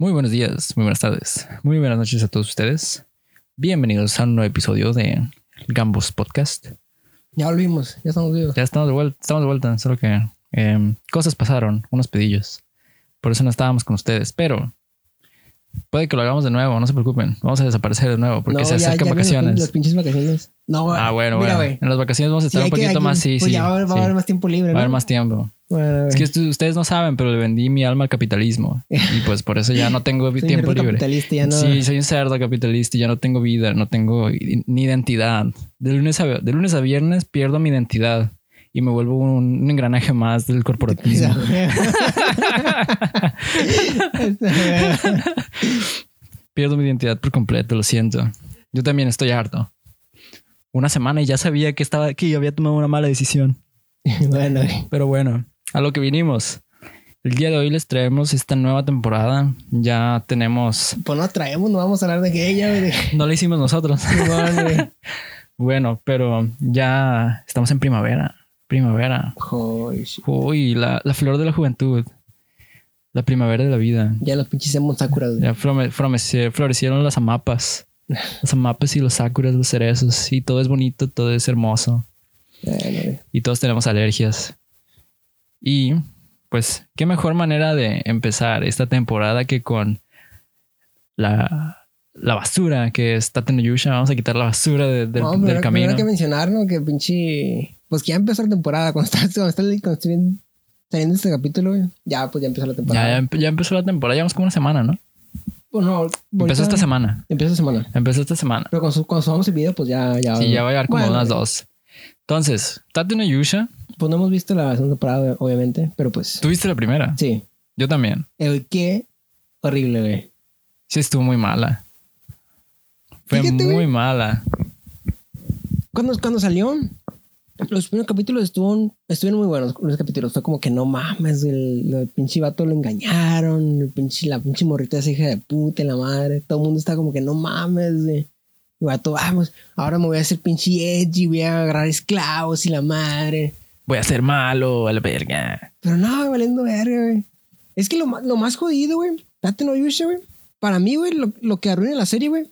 Muy buenos días, muy buenas tardes, muy buenas noches a todos ustedes. Bienvenidos a un nuevo episodio de Gambos Podcast. Ya volvimos, ya estamos vivos. Ya estamos de vuelta, estamos de vuelta, solo que eh, cosas pasaron, unos pedillos. Por eso no estábamos con ustedes, pero puede que lo hagamos de nuevo, no se preocupen. Vamos a desaparecer de nuevo porque No, se acercan ya vacaciones. Las pinches vacaciones. No, Ah, bueno, mira, bueno. En las vacaciones vamos a estar un poquito más, sí, pues sí. ya va, va sí. a haber más tiempo libre, Va a ¿no? haber más tiempo. Bueno, Es que ustedes no saben, pero le vendí mi alma al capitalismo. Y pues por eso ya no tengo soy tiempo libre. capitalista, ya no. Sí, soy un cerdo capitalista y ya no tengo vida, no tengo i- ni identidad. De lunes a, de lunes a viernes pierdo mi identidad y me vuelvo un, un engranaje más del corporativismo. Pierdo mi identidad por completo, lo siento. Yo también estoy harto. Una semana y ya sabía que estaba que yo había tomado una mala decisión. bueno. Pero bueno, a lo que vinimos. El día de hoy les traemos esta nueva temporada. Ya tenemos. pues no traemos, no vamos a hablar de ella, güey. de- No la hicimos nosotros. Bueno, güey. Bueno, pero ya estamos en primavera. Primavera. Shit. Uy, la, la flor de la juventud. La primavera de la vida. Ya los pinches hemos. Ya florece- florecieron las amapas. Las amapas y los sakuras, los cerezos. Y todo es bonito, todo es hermoso. Y todos tenemos alergias. Y pues, qué mejor manera de empezar esta temporada que con la, la basura que es Tate no Yusha. Vamos a quitar la basura de- del, No, del camino. Hay que mencionar, ¿no? Que pinche. Pues que ya empezó la temporada. Cuando está, cuando está, cuando saliendo este capítulo. Ya, pues ya empezó la temporada. Ya, ya, empe- ya empezó la temporada, llevamos como una semana, ¿no? Bueno, ahorita- Empezó esta semana. Empezó esta semana. Empezó esta semana. Pero cuando, su- cuando subamos el video, pues ya. ya Sí, ya va a llevar como Bueno, unas dos. Entonces, Tate no Yusha, Pues no hemos visto la segunda temporada, obviamente. Pero pues. tuviste la primera. Sí. Yo también. El qué horrible, güey. Sí, estuvo muy mala. Fue Fíjate, muy güey. mala. Cuando, cuando salió, los primeros capítulos estuvieron, estuvieron muy buenos. Los capítulos fue como que no mames, el, el pinche vato lo engañaron, el pinche, la pinche morrita esa hija de puta, la madre. Todo el mundo está como que no mames, güey. Y vato, vamos, ahora me voy a hacer pinche edgy, voy a agarrar esclavos y la madre. Voy a ser malo a la verga. Pero no, güey, valiendo verga, güey. Es que lo, lo más jodido, güey, Tate no Yusha, güey. Para mí, güey, lo, lo que arruina la serie, güey,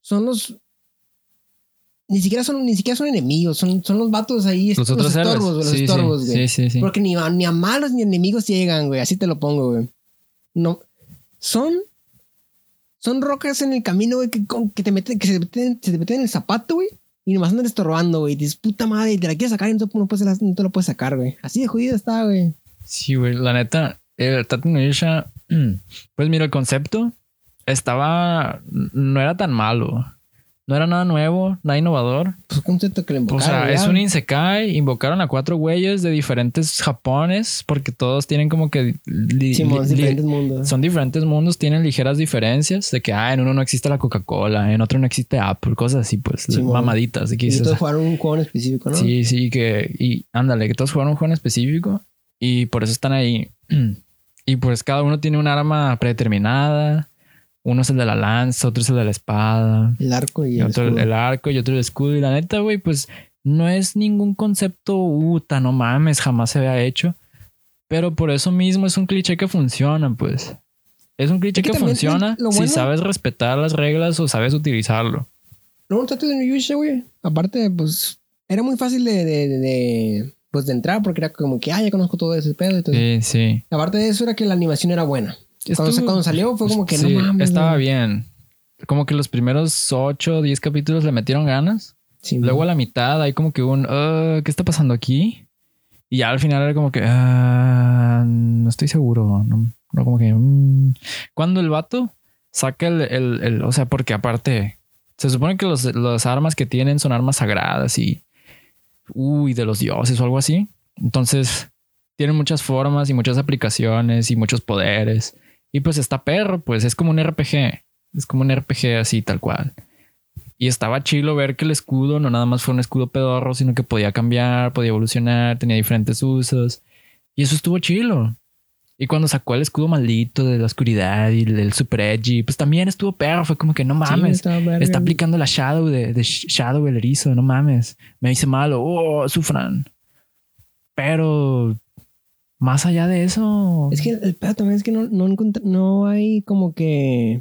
son los. Ni siquiera son, ni siquiera son enemigos, son, son los vatos ahí, Los otros héroes. estorbos, güey, los Sí, estorbos, sí, güey. sí, sí, sí. Porque ni a, ni a malos ni enemigos llegan, güey. Así te lo pongo, güey. No. Son. Son rocas en el camino, güey, que, que te meten, que se te meten, se te meten en el zapato, güey. Y nomás andan estorbando, güey. Dices, puta madre, te la quieres sacar y no te, no puedes- no te lo puedes sacar, güey. Así de jodido está, güey. Sí, güey, la neta, el Yusha, pues mira, el concepto estaba, no era tan malo. No era nada nuevo, nada innovador. Pues concepto que le O invocaron. sea, es un Insekai. Invocaron a cuatro güeyes de diferentes Japones porque todos tienen como que. li- Simón, li- li- diferentes mundos. son diferentes mundos, tienen ligeras diferencias de que, ah, en uno no existe la Coca-Cola, en otro no existe Apple, cosas así, pues, Simón. mamaditas. de que Y todos jugaron un juego en específico, ¿no? Sí, sí, que. Y ándale, que todos jugaron un juego en específico y por eso están ahí. Y pues cada uno tiene un arma predeterminada. Uno es el de la lanza, otro es el de la espada. El arco y, Y el otro escudo. el arco y otro el escudo. Y la neta, güey, pues no es ningún concepto uta, no mames, jamás se había hecho. Pero por eso mismo es un cliché que funciona, pues. Es un cliché Es que funciona si sabes respetar las reglas o sabes utilizarlo. No, un Tate de Yusha, güey. Aparte, pues, era muy fácil de, de, de- de, pues, de entrar porque era como que, ah, ya conozco todo ese pedo y todo. Sí, sí. Aparte de eso era que la animación era buena. Cuando, Estuvo- cuando salió fue como que sí, no mames. Estaba güey. bien. Como que los primeros 8 o 10 capítulos le metieron ganas. Sí, Luego a la mitad hay como que un, "Ah, ¿qué está pasando aquí? Y ya al final era como que, "Ah, no estoy seguro. No, no como que, "Mm". cuando el vato saca el, el- el- o sea, porque aparte, se supone que los, las armas que tienen son armas sagradas y, uy, de los dioses o algo así. Entonces, tienen muchas formas y muchas aplicaciones y muchos poderes. Y pues está perro, pues es como un RPG. Es como un RPG así, tal cual. Y estaba chilo ver que el escudo no nada más fue un escudo pedorro, sino que podía cambiar, podía evolucionar, tenía diferentes usos. Y eso estuvo chilo. Y cuando sacó el escudo maldito de la oscuridad y el, super edgy, pues también estuvo perro. Fue como que no mames. Está aplicando la Shadow de, de Shadow el erizo, no mames. Me hice malo, oh, sufran. Pero más allá de eso. Es que el pedo también es que no, no, no hay como que.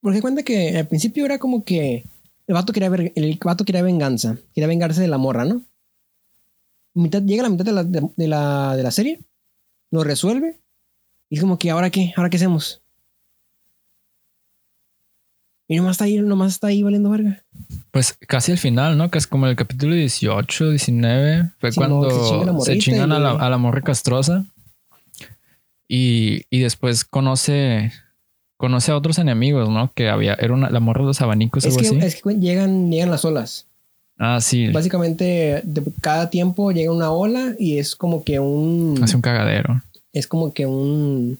Porque cuenta que al principio era como que el vato quería el quería venganza, quería vengarse de la morra, ¿no? Mitad, llega a la mitad de la, de la, de la serie, lo resuelve y es como que ahora qué, ahora qué hacemos. Y nomás está ahí, nomás está ahí valiendo verga. Pues casi al final, ¿no? Que es como el capítulo 18, 19. Fue Sí, cuando se chingan a la, a la morra castrosa. Y, y después conoce, conoce a otros enemigos, ¿no? Que había, era una, la morra de los abanicos Es algo que, así. es que llegan, llegan las olas. Ah, sí. Básicamente, de cada tiempo llega una ola y es como que un. Hace un cagadero. Es como que un.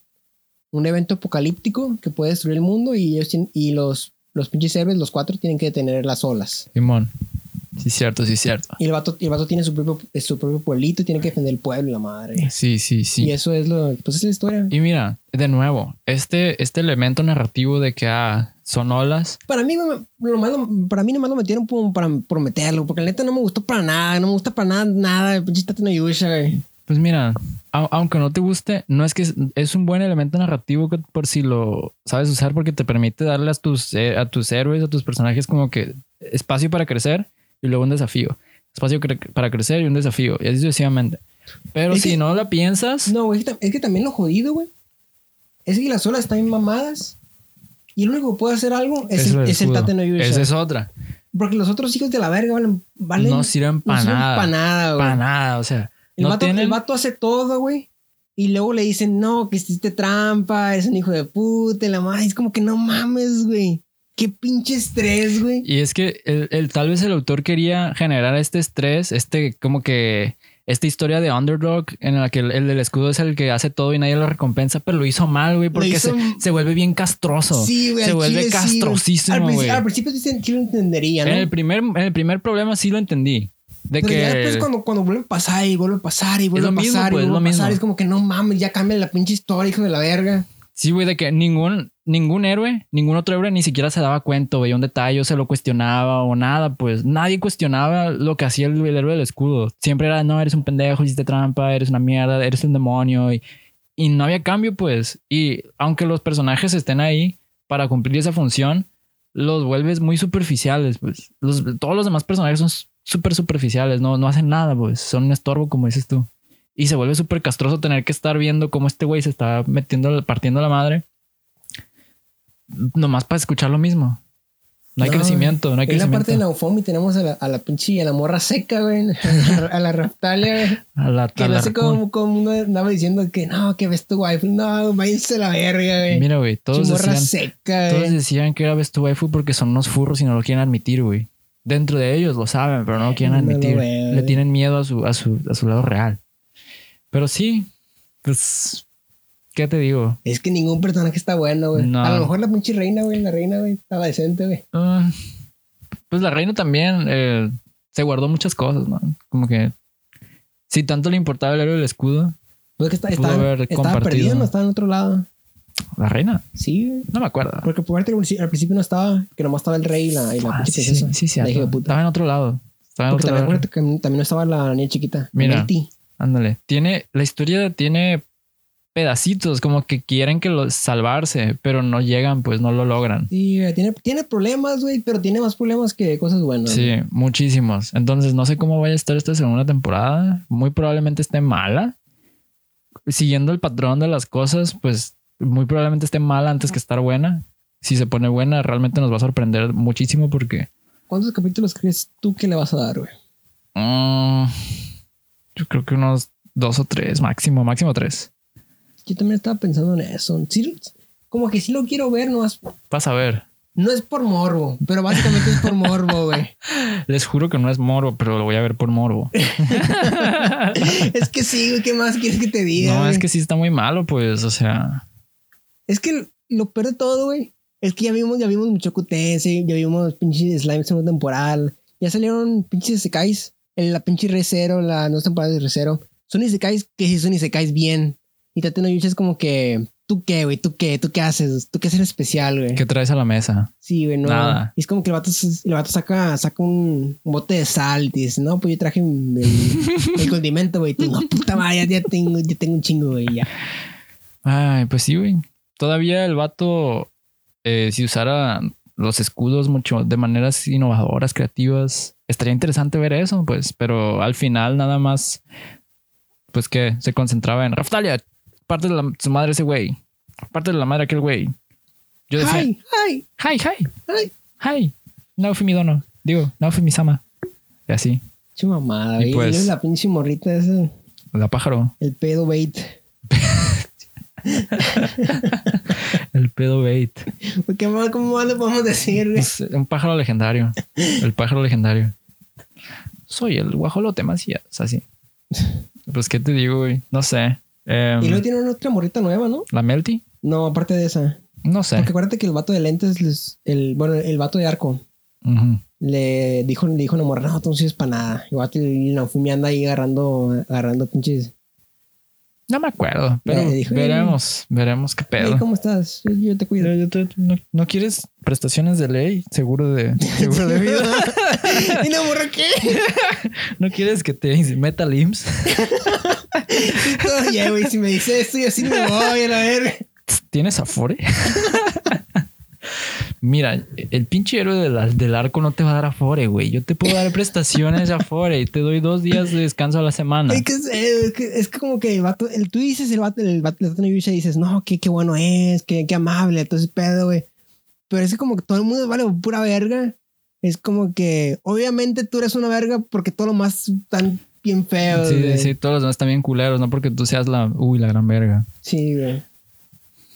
Un evento apocalíptico que puede destruir el mundo y ellos y los, los pinches héroes, los cuatro, tienen que detener las olas. Simón. Sí, cierto, sí, cierto. Y el vato, el vato tiene su propio, su propio pueblito y tiene que defender el pueblo la madre. Sí, sí, sí. Y eso es lo. Pues es la historia. Y mira, de nuevo, este, este elemento narrativo de que ah, son olas. Para mí, lo más lo- para mí nomás lo metieron como para prometerlo, porque la neta no me gustó para nada, no me gusta para nada, nada, pinche Tate no Yusha, güey. Pues mira, au- aunque no te guste, no es que es, es un buen elemento narrativo que por si lo sabes usar porque te permite darle a tus, eh, a tus héroes, a tus personajes como que espacio para crecer y luego un desafío. Espacio cre- para crecer y un desafío. Y así sucesivamente. Pero Es si que- no la piensas, No, es que es que también lo jodido, güey. Es que las olas están bien mamadas. Y el único que puede hacer algo es, el, es el. Tate no. Esa es otra. Porque los otros hijos de la verga valen. valen no sirven no para sirven nada. pa' nada, güey. Para nada. O sea, El, no vato, tienen. el vato hace todo, güey. Y luego le dicen, no, que hiciste trampa, es un hijo de puta, la madre. Es como que no mames, güey. Qué pinche estrés, güey. Y es que el, el- tal vez el autor quería generar este estrés, este como que esta historia de underdog en la que el, el del escudo es el que hace todo y nadie lo recompensa, pero lo hizo mal, güey, porque hizo- se, se vuelve bien castroso. Sí, güey. se vuelve chile sí, güey. castrosísimo, al, principio, al principio sí, sí lo entendería, ¿no? En el primer, en el primer problema sí lo entendí. De Pero que ya después cuando, cuando vuelve a pasar y vuelve a pasar y vuelve a pasar mismo, y pues, vuelve a pasar, mismo. es como que no mames, ya cambia la pinche historia, hijo de la verga. Sí, güey, de que ningún, ningún héroe, ningún otro héroe ni siquiera se daba cuenta, veía un detalle o se lo cuestionaba o nada, pues nadie cuestionaba lo que hacía el, el héroe del escudo. Siempre era, no, eres un pendejo, hiciste trampa, eres una mierda, eres un demonio y, y no había cambio, pues. Y aunque los personajes estén ahí para cumplir esa función, los vuelves muy superficiales, pues. Los, todos los demás personajes son súper superficiales, no, no hacen nada, pues. Son un estorbo, como dices tú. Y se vuelve súper castroso tener que estar viendo cómo este güey se está metiendo, partiendo la madre. Nomás para escuchar lo mismo. No hay No, crecimiento, no hay en la parte de crecimiento. Naufomi tenemos a la, a la pinche, a la morra seca, güey. A la, la Raptalia, güey. A la, Que no la sé cómo, cómo uno andaba diciendo que no, que ves tu wife. No, váyanse a la verga, güey. Mira, güey, todos decían, seca, todos decían que era Best Waifu porque son unos furros y no lo quieren admitir, güey. Dentro de ellos lo saben, pero no lo quieren admitir. Le tienen miedo a su, a, su, a su lado real. Pero sí, pues, ¿qué te digo? Es que ningún personaje está bueno, güey. No. A lo mejor la pinche reina, güey. La reina, güey, estaba decente, güey. Ah, pues la reina también eh, se guardó muchas cosas, ¿no? Como que si tanto le importaba el héroe del escudo, Pues que está, Pudo estaba, haber estaba compartido. perdido, no estaba en otro lado. La reina, Sí, no me acuerdo. Porque al principio- no estaba, que nomás estaba el rey y la, y la Ah, sí, sí, sí, puta. Estaba en otro lado. Estaba en Porque otro también, lado. que también no estaba la niña chiquita. Mira. Ándale. Tiene, la historia tiene pedacitos, como que quieren que los salvarse, pero no llegan, pues no lo logran. Sí, tiene, tiene problemas, güey, pero tiene más problemas que cosas buenas. Sí, muchísimos. Entonces no sé cómo vaya a estar esta segunda temporada. Muy probablemente esté mala. Siguiendo el patrón de las cosas, pues muy probablemente esté mala antes que estar buena. Si se pone buena, realmente nos va a sorprender muchísimo porque ¿Cuántos capítulos crees tú que le vas a dar, güey? mm, yo creo que unos dos o tres, máximo, máximo tres. Yo también estaba pensando en eso. Sí, como que sí lo quiero ver, no es, Vas a ver. no es por morbo, pero básicamente es por morbo, güey. Les juro que no es morbo, pero lo voy a ver por morbo. es que sí, güey, ¿qué más quieres que te diga? No, es que sí está muy malo, pues, o sea, Es que lo peor de todo, güey, es que ya vimos, ya vimos mucho Cutense, ya vimos pinches slime segunda temporal, ya salieron pinches Isekais, en la pinche Recero, la no temporada de Recero. Son Isekais que sí son Isekais bien. Y Tate no es como que ¿tú qué, güey? ¿Tú qué? ¿Tú qué haces? ¿Tú qué haces especial, güey? ¿Qué traes a la mesa? Sí, güey, no. Nada. Y es como que el vato, el vato saca, saca un bote de sal y dice, no, pues yo traje el, el condimento, güey. Tú, no, puta madre, ya, ya tengo, ya tengo un chingo, güey, ya. Ay, pues sí, güey. Todavía el vato, eh, si usara los escudos mucho de maneras innovadoras, creativas, estaría interesante ver eso, pues. Pero al final nada más, pues que se concentraba en Raftalia, parte de la, su madre ese güey, parte de la madre aquel güey. Yo decía, Ay, ay, hi, hi, ay. hi, Naofi Midono, digo, Naofi Misama. Y así, Che mamada, Y güey. pues- Y luego la pinche morrita esa, la pájaro, el pedo bait. el pedo bait. ¿Qué más, ¿Cómo más le podemos decir? Es un pájaro legendario. El pájaro legendario. Soy el guajolote Macías, así. Pues, ¿qué te digo, güey? No sé. Em, Y luego tiene una otra morrita nueva, ¿no? ¿La Melty? No, aparte de esa. No sé. Porque acuérdate que el vato de lentes, les- el, bueno, el vato de arco, le dijo, le dijo a una morra, no, tú no sirves para nada. Y el vato y Naofumi anda ahí agarrando, agarrando pinches. No me acuerdo, pero dijo, veremos, veremos qué Hey, pedo. ¿cómo estás? Yo, yo te cuido. Pero yo te- no, ¿no quieres prestaciones de ley? Seguro de, seguro de vida. ¿No quieres que te meta el IMSS? Oye, güey, si me dice esto, yo sí me voy a la verga. ¿Tienes Afore? Mira, el pinche héroe del, del arco no te va a dar Afore, güey. Yo te puedo dar prestaciones de Afore y te doy dos días de descanso a la semana. Es que, es, es que, es que como que el vato, el, tú dices, el vato, el vato, de dices, no, qué, qué bueno es, qué, qué amable, entonces pedo, güey. Pero es que como que todo el mundo vale pura verga. Es como que, obviamente tú eres una verga porque todo lo más tan bien feo. Sí, güey. sí, todos los demás están bien culeros, no porque tú seas la, uy, la gran verga. Sí, güey.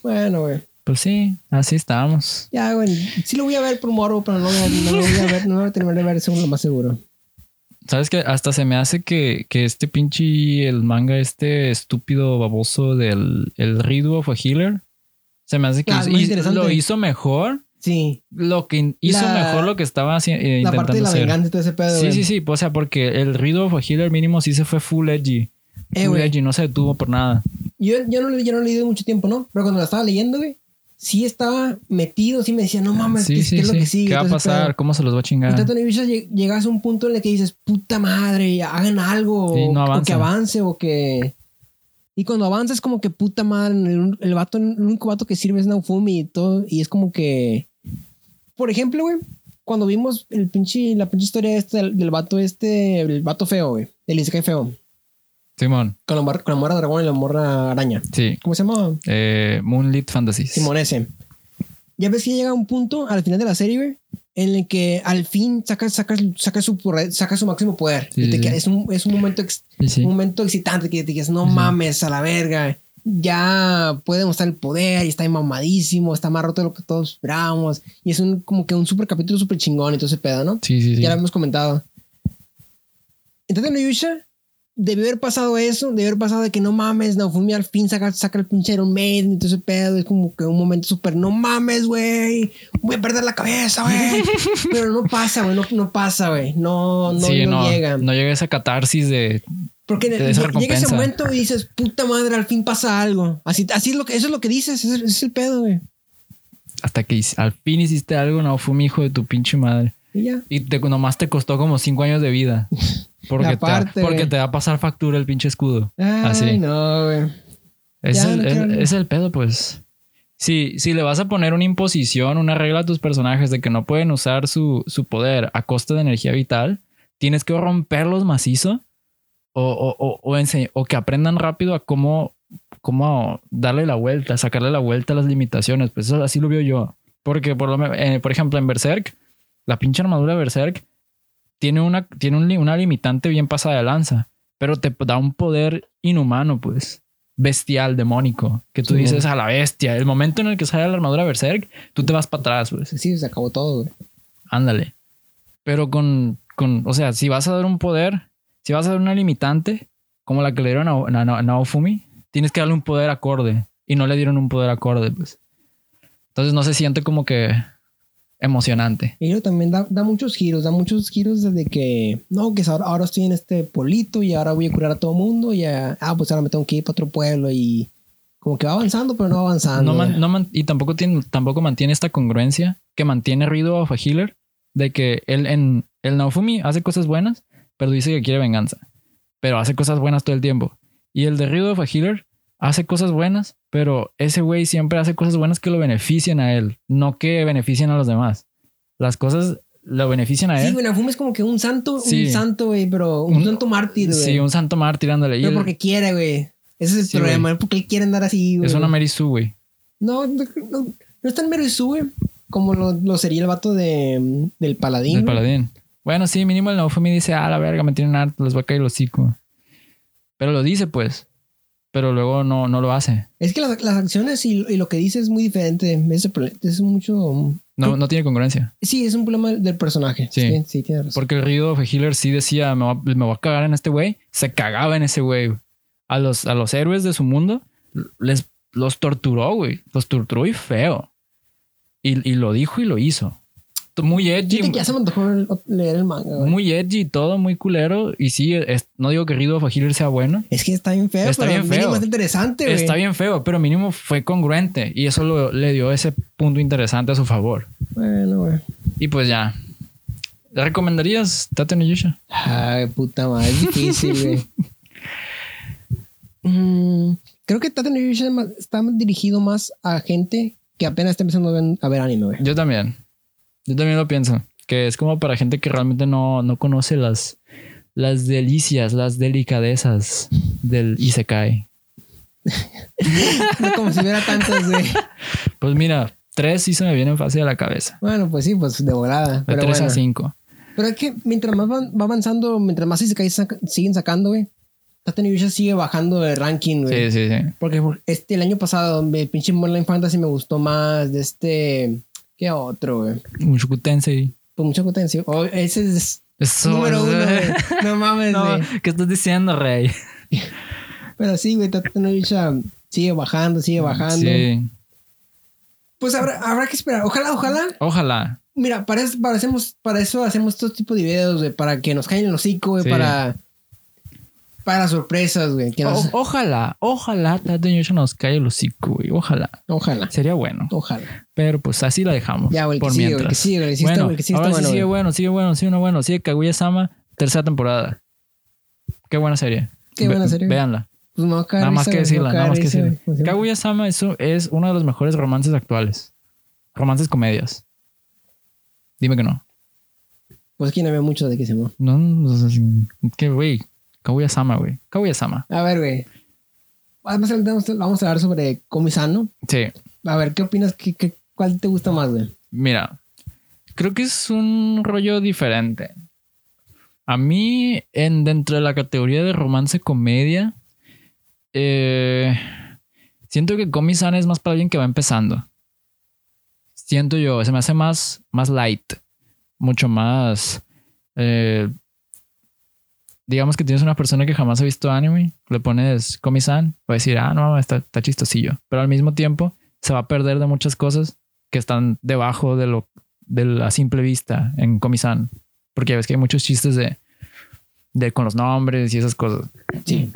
Bueno, güey. Pues sí, así estamos. Ya, güey. Sí lo voy a ver por morbo, pero no, no lo voy a ver, no lo voy a terminar de ver, según lo más seguro. ¿Sabes que Hasta se me hace que, que este pinche, el manga este estúpido baboso del el Rido of a Healer, se me hace que Ah, hizo- lo hizo mejor, Sí. lo que hizo La- mejor lo que estaba haci- eh, La intentando parte de la hacer. venganza y todo ese pedo, Sí, güey. sí, sí, o sea, porque el Rido of a Healer mínimo sí se fue full edgy. Eh, full güey. edgy, no se detuvo por nada. Yo, yo, no, lo- yo no lo he leído mucho tiempo, ¿no? Pero cuando la estaba leyendo, güey, sí estaba metido, sí me decía, no mames, sí, ¿qué, sí, qué es lo que sigue? ¿Qué va a pasar? ¿Cómo se los va a chingar? tanto en Ibiza lleg- llegas a un punto en el que dices, puta madre, hagan algo. No o, que avance o que... Y cuando avanza es como que puta madre, el, el vato, el único vato que sirve es Naofumi y todo. Y es como que... Por ejemplo, güey, cuando vimos el pinche, la pinche historia esta del, del vato este, el vato feo, güey. El Isekai feo. Simón, Con la, mor- con la morra dragón y la morra araña. sí. ¿Cómo se llama? Eh, Moonlit Fantasies. Simón ese. Ya ves que llega un punto al final de la serie, en el que al fin saca, saca, saca, su, saca su máximo poder. Sí, Y te queda- es, un, es un momento ex- Sí, un momento excitante que te dices, no mames a la verga. Ya puede mostrar el poder y está mamadísimo, está más roto de lo que todos esperábamos. Y es un como que un super capítulo súper chingón y todo ese pedo, ¿no? Sí, sí, sí. Ya lo hemos comentado. Entonces, en Yusha debió haber pasado eso, debió haber pasado de que no mames, Naofumi al fin saca, saca el pinche Iron Maiden y todo ese pedo. Es como que un momento súper, no mames, güey, voy a perder la cabeza, güey. Pero no pasa, güey, no, no pasa, güey. No, no, sí, no, no, llega. no llega esa catarsis de Porque esa llega ese momento y dices, puta madre, al fin pasa algo. Así, así es lo que, eso es lo que dices, ese, ese es el pedo, güey. hasta que al fin hiciste algo, no fue mi hijo de tu pinche madre. Y ya. Y te, nomás te costó como cinco años de vida. Porque, te, parte, porque te va a pasar factura el pinche escudo. Ay, Así. no, güey. Es, el, no es- es el pedo, pues. Si, si le vas a poner una imposición, una regla a tus personajes de que no pueden usar su, su poder a costa de energía vital, tienes que romperlos macizo o, o, o, o, o que aprendan rápido a cómo, cómo darle la vuelta, sacarle la vuelta a las limitaciones. Pues eso así lo veo yo. Porque, por, lo, eh, por ejemplo, en Berserk, la pinche armadura de Berserk tiene una, tiene un una limitante bien pasada de lanza, pero te da un poder inhumano, pues bestial, demónico, que tú Sí, dices a la bestia. El momento en el que sale la armadura Berserk, tú te vas para atrás, pues. Sí, se acabó todo, güey. Ándale. Pero con, con, o sea, si vas a dar un poder, si vas a dar una limitante, como la que le dieron a, a- a Naofumi, tienes que darle un poder acorde. Y no le dieron un poder acorde, pues. Entonces no se siente como que emocionante. Y también da, da muchos giros, da muchos giros desde que, no, que ahora, ahora estoy en este polito y ahora voy a curar a todo mundo y ya, ah, pues ahora me tengo que ir para otro pueblo y, Como que va avanzando, pero no va avanzando. No man- no man- y tampoco, tiene, tampoco mantiene esta congruencia que mantiene Rido of a Healer de que él en el Naofumi hace cosas buenas, pero dice que quiere venganza. Pero hace cosas buenas todo el tiempo. Y el de Rido of a Healer hace cosas buenas, pero ese güey siempre hace cosas buenas que lo beneficien a él, no que beneficien a los demás. Las cosas lo benefician a Sí, él. güey, Naofumi es como que un santo, Sí. un santo, güey, pero un, Un- santo mártir, güey. sí, un santo mártir ándale. Pero porque quiere, güey. Ese es el Sí, problema, porque él quiere andar así, güey. es una Mary Sue, güey. No, no, no, no es tan mero güey, como lo, lo sería el vato de, del paladín. Del paladín. Bueno, sí, mínimo el Naofumi dice, ah, la verga, me tienen harto, les va a caer el hocico. Pero lo dice, pues. Pero luego no, no lo hace. Es que las, las acciones y, y lo que dice es muy diferente. Prole- es mucho. No, no tiene congruencia. Sí, es un problema del personaje. Sí. Sí, sí, tienes razón. Porque el Río of Healer sí decía, me va- me voy a cagar en este güey. Se cagaba en ese güey. A los, a los héroes de su mundo les los torturó, güey. Los torturó y feo. Y, y lo dijo y lo hizo. Muy edgy. Fíjate que ya se me antojó leer el manga, güey. Muy edgy y todo, muy culero. Y sí, es- no digo que Río of a Healer sea bueno. Es que está bien feo, Está pero bien mínimo feo. es interesante, güey. Está bien feo, pero mínimo fue congruente. Y eso lo- le dio ese punto interesante a su favor. Bueno, güey. Y pues ya. ¿Le recomendarías Tate no Yusha? Ay, puta madre, es difícil, güey. Mm, creo que Tate no Yusha está dirigido más a gente que apenas está empezando a ver, a ver anime, güey. Yo también. Yo también lo pienso. Que es como para gente que realmente no, no conoce las, las delicias, las delicadezas del Isekai. No como si hubiera tantos, güey. Pues mira, tres sí se me vienen fácil a la cabeza. Bueno, pues sí, pues de volada. De Pero tres bueno. a cinco. Pero es que mientras más van- va avanzando, mientras más Isekai saca- siguen sacando, güey, Yusha sigue bajando de ranking, güey. Sí, sí, sí. Porque por- este, el año pasado, el pinche Modern Fantasy me gustó más de este... ¿Qué otro, güey? Mushoku Tensei. Pues mucha potencia. Oh, ese es Eso número es- uno, güey. No mames, No, güey. ¿qué estás diciendo, Rey? Pero sí, güey, Tate no Yusha sigue bajando, sigue bajando. Sí. Pues habrá, habrá que esperar. Ojalá, ojalá. Ojalá. Mira, para eso, para, hacemos, para eso hacemos todo tipo de videos, güey. Para que nos caigan el hocico, güey. Sí. Para... Para sorpresas, güey. Que nos- ojalá, ojalá no Yusha nos cae el hocico, güey. Ojalá. Ojalá. Sería bueno. Ojalá. Pero pues así la dejamos. Ya, güey, que por sigue, que mientras. sigue, sí bueno, que sí ahora bueno, sí sigue bueno, sigue bueno, sigue bueno. Sigue Kaguya-sama, tercera temporada. Qué buena serie. Qué buena serie. Véanla. Pues caer Nada más que decirla, nada más que decirla. Kaguya-sama es, es uno de los mejores romances actuales. Romances comedias. Dime que no. Pues aquí no veo mucho de qué se llama. No, no, no, que güey. Kaguya-sama, güey. Kaguya-sama. A ver, güey. Además, vamos, a hablar sobre Comisano. Sí. A ver, ¿qué opinas? ¿Qué, qué, cuál te gusta más, güey? Mira, creo que es un rollo diferente. A mí, en, dentro de la categoría de romance comedia, eh, siento que Komi-san es más para alguien que va empezando. Siento yo, se me hace más, más light, mucho más. eh, digamos que tienes una persona que jamás ha visto anime, le pones Komi-san, va a decir, ah, no, está, está chistosillo. Pero al mismo tiempo, se va a perder de muchas cosas que están debajo de lo de la simple vista en Comisan. Porque ya ves que hay muchos chistes de, de con los nombres y esas cosas. Sí.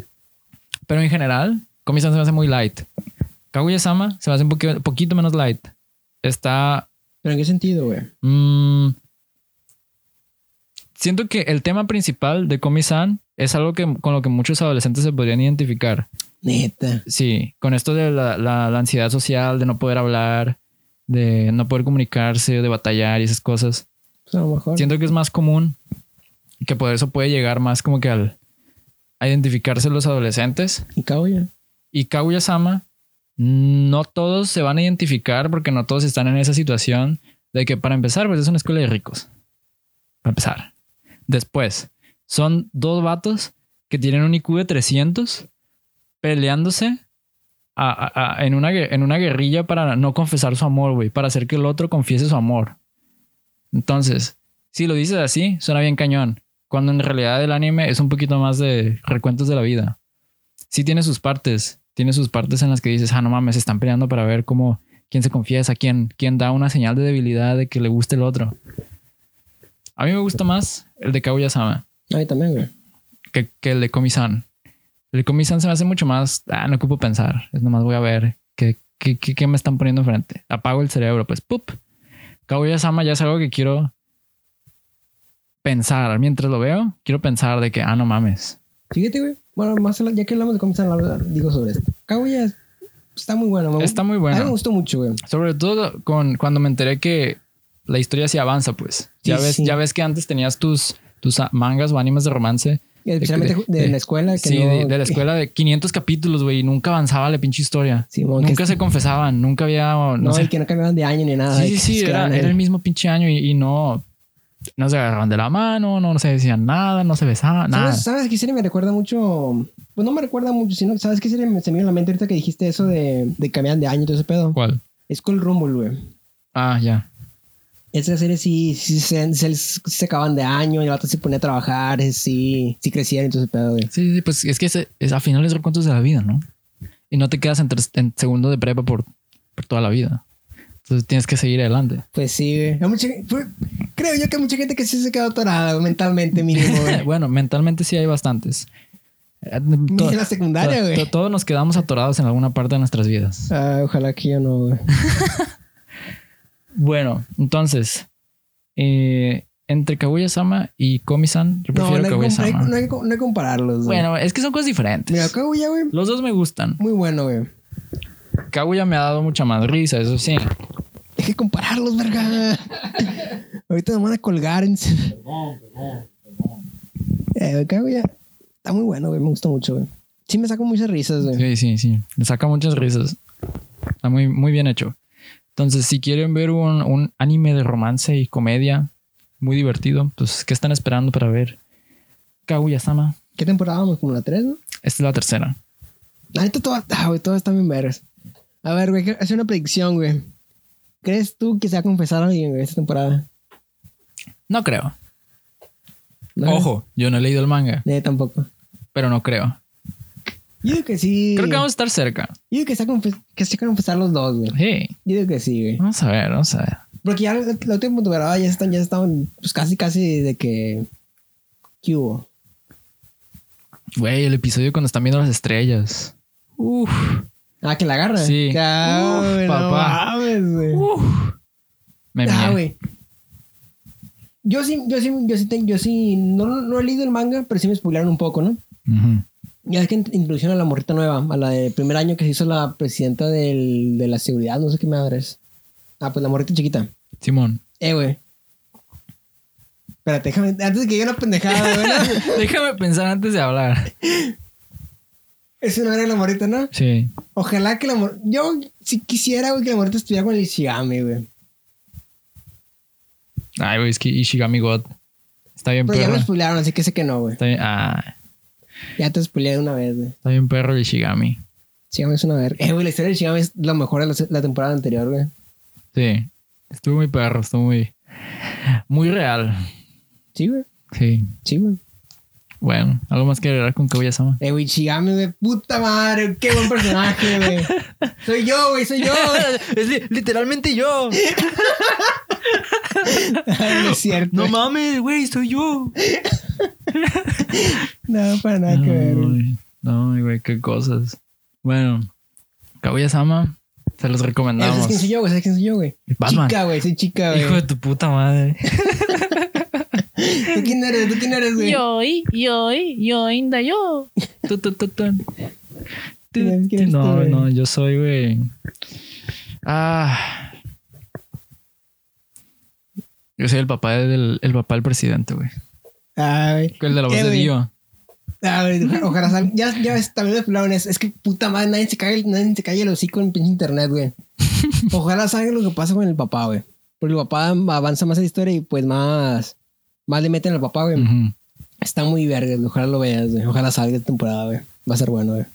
Pero en general, Comisan se me hace muy light. Kaguya-sama se me hace un poqui- poquito menos light. Está. ¿Pero en qué sentido, güey? mm, siento que el tema principal de Komi-san es algo que, con lo que muchos adolescentes se podrían identificar. Neta. Sí, con esto de la, la- la ansiedad social, de no poder hablar, de no poder comunicarse, de batallar y esas cosas. Pues a lo mejor. Siento que es más común que por eso puede llegar más como que al a identificarse los adolescentes. Y Kaguya. Y Kaguya-sama, no todos se van a identificar porque no todos están en esa situación de que para empezar, pues es una escuela de ricos. Para empezar. Después, son dos vatos que tienen un IQ de 300 peleándose en, una, en una guerrilla para no confesar su amor, güey, para hacer que el otro confiese su amor. Entonces, si lo dices así, suena bien cañón. Cuando en realidad el anime es un poquito más de recuentos de la vida. Sí tiene sus partes. Tiene sus partes en las que dices, ah, no mames, están peleando para ver cómo, quién se confiesa, quién, quién da una señal de debilidad de que le guste el otro. A mí me gusta más el de Kaguya-sama A mí también, güey. que, que el de Komi-san. El Komi-san se me hace mucho más. Ah, no ocupo pensar. Es nomás voy a ver qué, qué, qué, qué me están poniendo enfrente. Apago el cerebro, pues, ¡pup! Kaguya-sama ya es algo que quiero pensar. Mientras lo veo, quiero pensar de que, ah, no mames. Fíjate, güey. Bueno, más ya que hablamos de hablar- digo sobre esto. Kaguya está muy bueno. me- Está muy A mí me bueno. gustó mucho, güey. Sobre todo con cuando me enteré que la historia sí avanza, pues. ya Sí, ves, sí. ya ves que antes tenías tus, tus mangas o animes de romance. Especialmente de, de- la escuela. Que sí, no, de, la escuela de 500 capítulos, güey, y nunca avanzaba la pinche historia. Nunca se confesaban, nunca había, no, No, sé. y que no cambiaban de año ni nada. sí, sí, era, era el mismo pinche año y, y no, no se agarraban de la mano, no, se decían nada, no se besaban, nada. ¿Sabes, ¿Sabes qué serie me recuerda mucho? Pues no me recuerda mucho, sino ¿sabes qué serie me se me vino a la mente ahorita que dijiste eso de, de cambiar de año y todo ese pedo? ¿Cuál? Es Cool Rumble, güey. Ah, ya. Esa serie sí, sí se, se, se acaban de año, y el vato se ponía a trabajar, eh, sí, sí crecían y todo ese pedo, güey. Sí, sí, pues es que es, es, a finales de recuentos de la vida, ¿no? Y no te quedas en, en segundo de prepa por, por toda la vida. Entonces tienes que seguir adelante. Pues sí, güey. Mucha- fue- creo yo que hay mucha gente que sí se quedó atorada mentalmente mínimo, güey. bueno, mentalmente sí hay bastantes. Eh, to- en la secundaria, to- güey. to- todos nos quedamos atorados en alguna parte de nuestras vidas. Ah, ojalá que yo no, güey. Bueno, entonces, eh, entre Kaguya-sama y Komi-san, yo No, prefiero no hay, que com- no, hay, Kaguya-sama. no hay que- no hay que compararlos, güey. Bueno, es que son cosas diferentes. Mira, Kaguya, güey, Los dos me gustan. muy bueno, güey. Kaguya me ha dado mucha más risa, eso sí. Hay que compararlos, verga. Ahorita nos van a colgar. En... Eh, Kaguya está muy bueno, güey. Me gusta mucho, güey. Sí me saco muchas risas, güey. Sí, sí, sí. Le saca muchas risas. Está muy, muy bien hecho. Entonces, si quieren ver un, un anime de romance y comedia muy divertido, pues, ¿qué están esperando para ver? Kaguya-sama. ¿Qué temporada vamos? Como la 3, ¿no? Esta es la tercera. Neta, todo, ah, güey, todo está bien vergas. A ver, güey, hace una predicción, güey. ¿Crees tú que se va a confesar alguien, güey, esta temporada? No creo. ¿No? Ojo, yo no he leído el manga, Eh, tampoco. pero no creo. Yo digo que sí. Creo que vamos a estar cerca. Yo digo que confe- que se confesar los dos, güey. Sí. Yo digo que sí, güey. Vamos a ver, vamos a ver. Porque ya la, la última temporada ya están, ya estaban, pues casi, casi de que. ¿Qué hubo? Güey, el episodio cuando están viendo las estrellas. Uf. Ah, que la agarra. Sí. Ah, Uf, güey, no papá. mames, güey. Uf. Me Ah, güey. Yo sí, yo sí, yo sí, yo sí, no, no he leído el manga, pero sí me spoilaron un poco, ¿no? Ujú. Ya es que int- introducieron a la morrita nueva, a la de primer año que se hizo la presidenta del, de la seguridad, no sé qué madre es. Ah, pues la morrita chiquita. Simón. Eh, güey. Espérate, déjame, antes de que llegue una pendejada, güey. Déjame pensar antes de hablar. Eso no era la morrita, ¿no? Sí. Ojalá que la morrita. Yo si quisiera, güey, que la morrita estuviera con el Ishigami, güey. Ay, güey, es que Ishigami God. Está bien Pero ya perro. me spoilaron, así que sé que no, güey. Está bien, ah, Ya te spoileé de una vez, güey. está bien perro el Ishigami. Ishigami es una verga. Eh, güey, la historia de Ishigami es lo mejor de la, la temporada anterior, güey. Sí. Estuvo muy perro, estuvo muy... Muy real. Sí, güey. Sí. Sí, güey. Bueno, algo más que agregar con Kaguya-sama. Eh, güey, Ishigami, güey. Puta madre, qué buen personaje, güey. Soy yo, güey, soy yo. es li- literalmente yo. no es cierto. No mames, güey, soy yo. No, para nada que ver. No, güey, qué cosas. Bueno, Kaguya-sama, se los ¿Sabes recomendamos. quién soy yo, güey? ¿Sabes quién soy yo, güey? Batman. Chica, güey, soy chica, güey. Hijo de tu puta madre. ¿Tú quién eres? ¿Tú quién eres, güey? Da yo. Tu, tu, tu, tu. ¿Quién eres- quién eres tú, No, no, yo soy, güey. Ah. Yo soy el papá del, el papá del presidente, güey. Güey. El de la voz de. Dio. Ojalá, ojalá Ya, ya ves, también explicaron eso. Es que puta madre, nadie se cae, nadie se cae el hocico en pinche internet, güey. Ojalá salga lo que pasa con el papá, güey. Porque el papá avanza más en la historia y pues más, más le meten al papá, güey. Ujú. Está muy verga, güey. Ojalá lo veas, güey. Ojalá salga esta temporada, güey. Va a ser bueno, güey.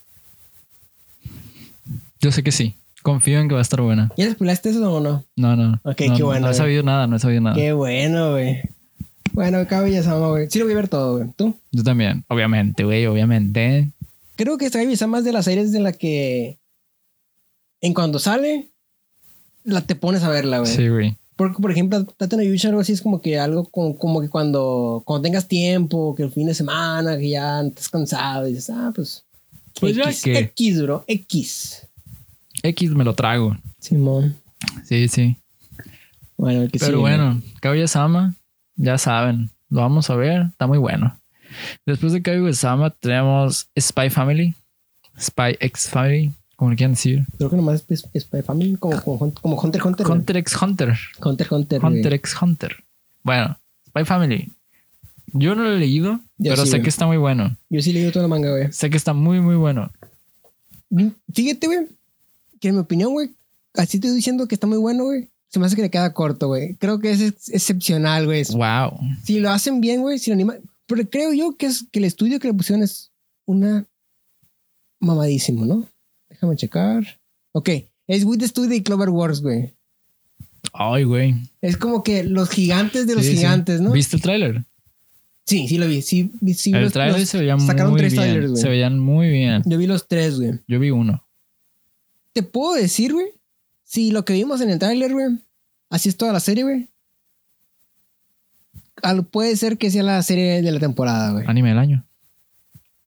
Yo sé que sí. Confío en que va a estar buena. ¿Ya después eso o no? No, no. Ok, no, qué bueno, No he güey. sabido nada, no he sabido nada. Qué bueno, güey. Bueno, cabe ya sama, güey. Sí lo voy a ver todo, güey. ¿Tú? Yo también. Obviamente, güey, obviamente. Creo que esta es más de las series de la que en cuando sale la te pones a verla, güey. Sí, güey. Porque, por ejemplo, Tate no Yusha, algo así es como que algo como, como que cuando, cuando tengas tiempo, que el fin de semana, que ya estás cansado y dices, ah, pues Pues ya X, que X, bro. X. X me lo trago. Simón. Sí, sí. Bueno, el que Pero sigue, bueno, Kaguya-sama, ya saben, lo vamos a ver, está muy bueno. Después de Kaguya-sama tenemos Spy Family, Spy X Family, como le quieran decir. Creo que nomás es, Spy Family, como, como, como Hunter x Hunter. Hunter x Hunter, Hunter x Hunter. Hunter x Hunter. Bueno, Spy Family. Yo no lo he leído, Yo pero sí, sé güey. que está muy bueno. Yo sí leí toda la manga, güey. Sé que está muy, muy bueno. Fíjate, güey, que en mi opinión, güey, así estoy diciendo que está muy bueno, güey. Se me hace que le queda corto, güey. Creo que es ex- excepcional, güey. Wow. Si lo hacen bien, güey, si lo animan. Pero creo yo que, es, que el estudio que le pusieron es una mamadísimo, ¿no? Déjame checar. Ok, es With the Studio y Cloverworks, güey. Ay, güey. Es como que los gigantes de los Sí, sí. gigantes, ¿no? ¿Viste el tráiler? Sí, sí lo vi. Sí, sí el los- tráiler los- se veía muy sacaron tres bien. trailers, güey. se veían muy bien. Yo vi los tres, güey. Yo vi uno. Te puedo decir, güey, si lo que vimos en el tráiler, güey, así es toda la serie, güey. al- Puede ser que sea la serie de la temporada, güey. Anime del año.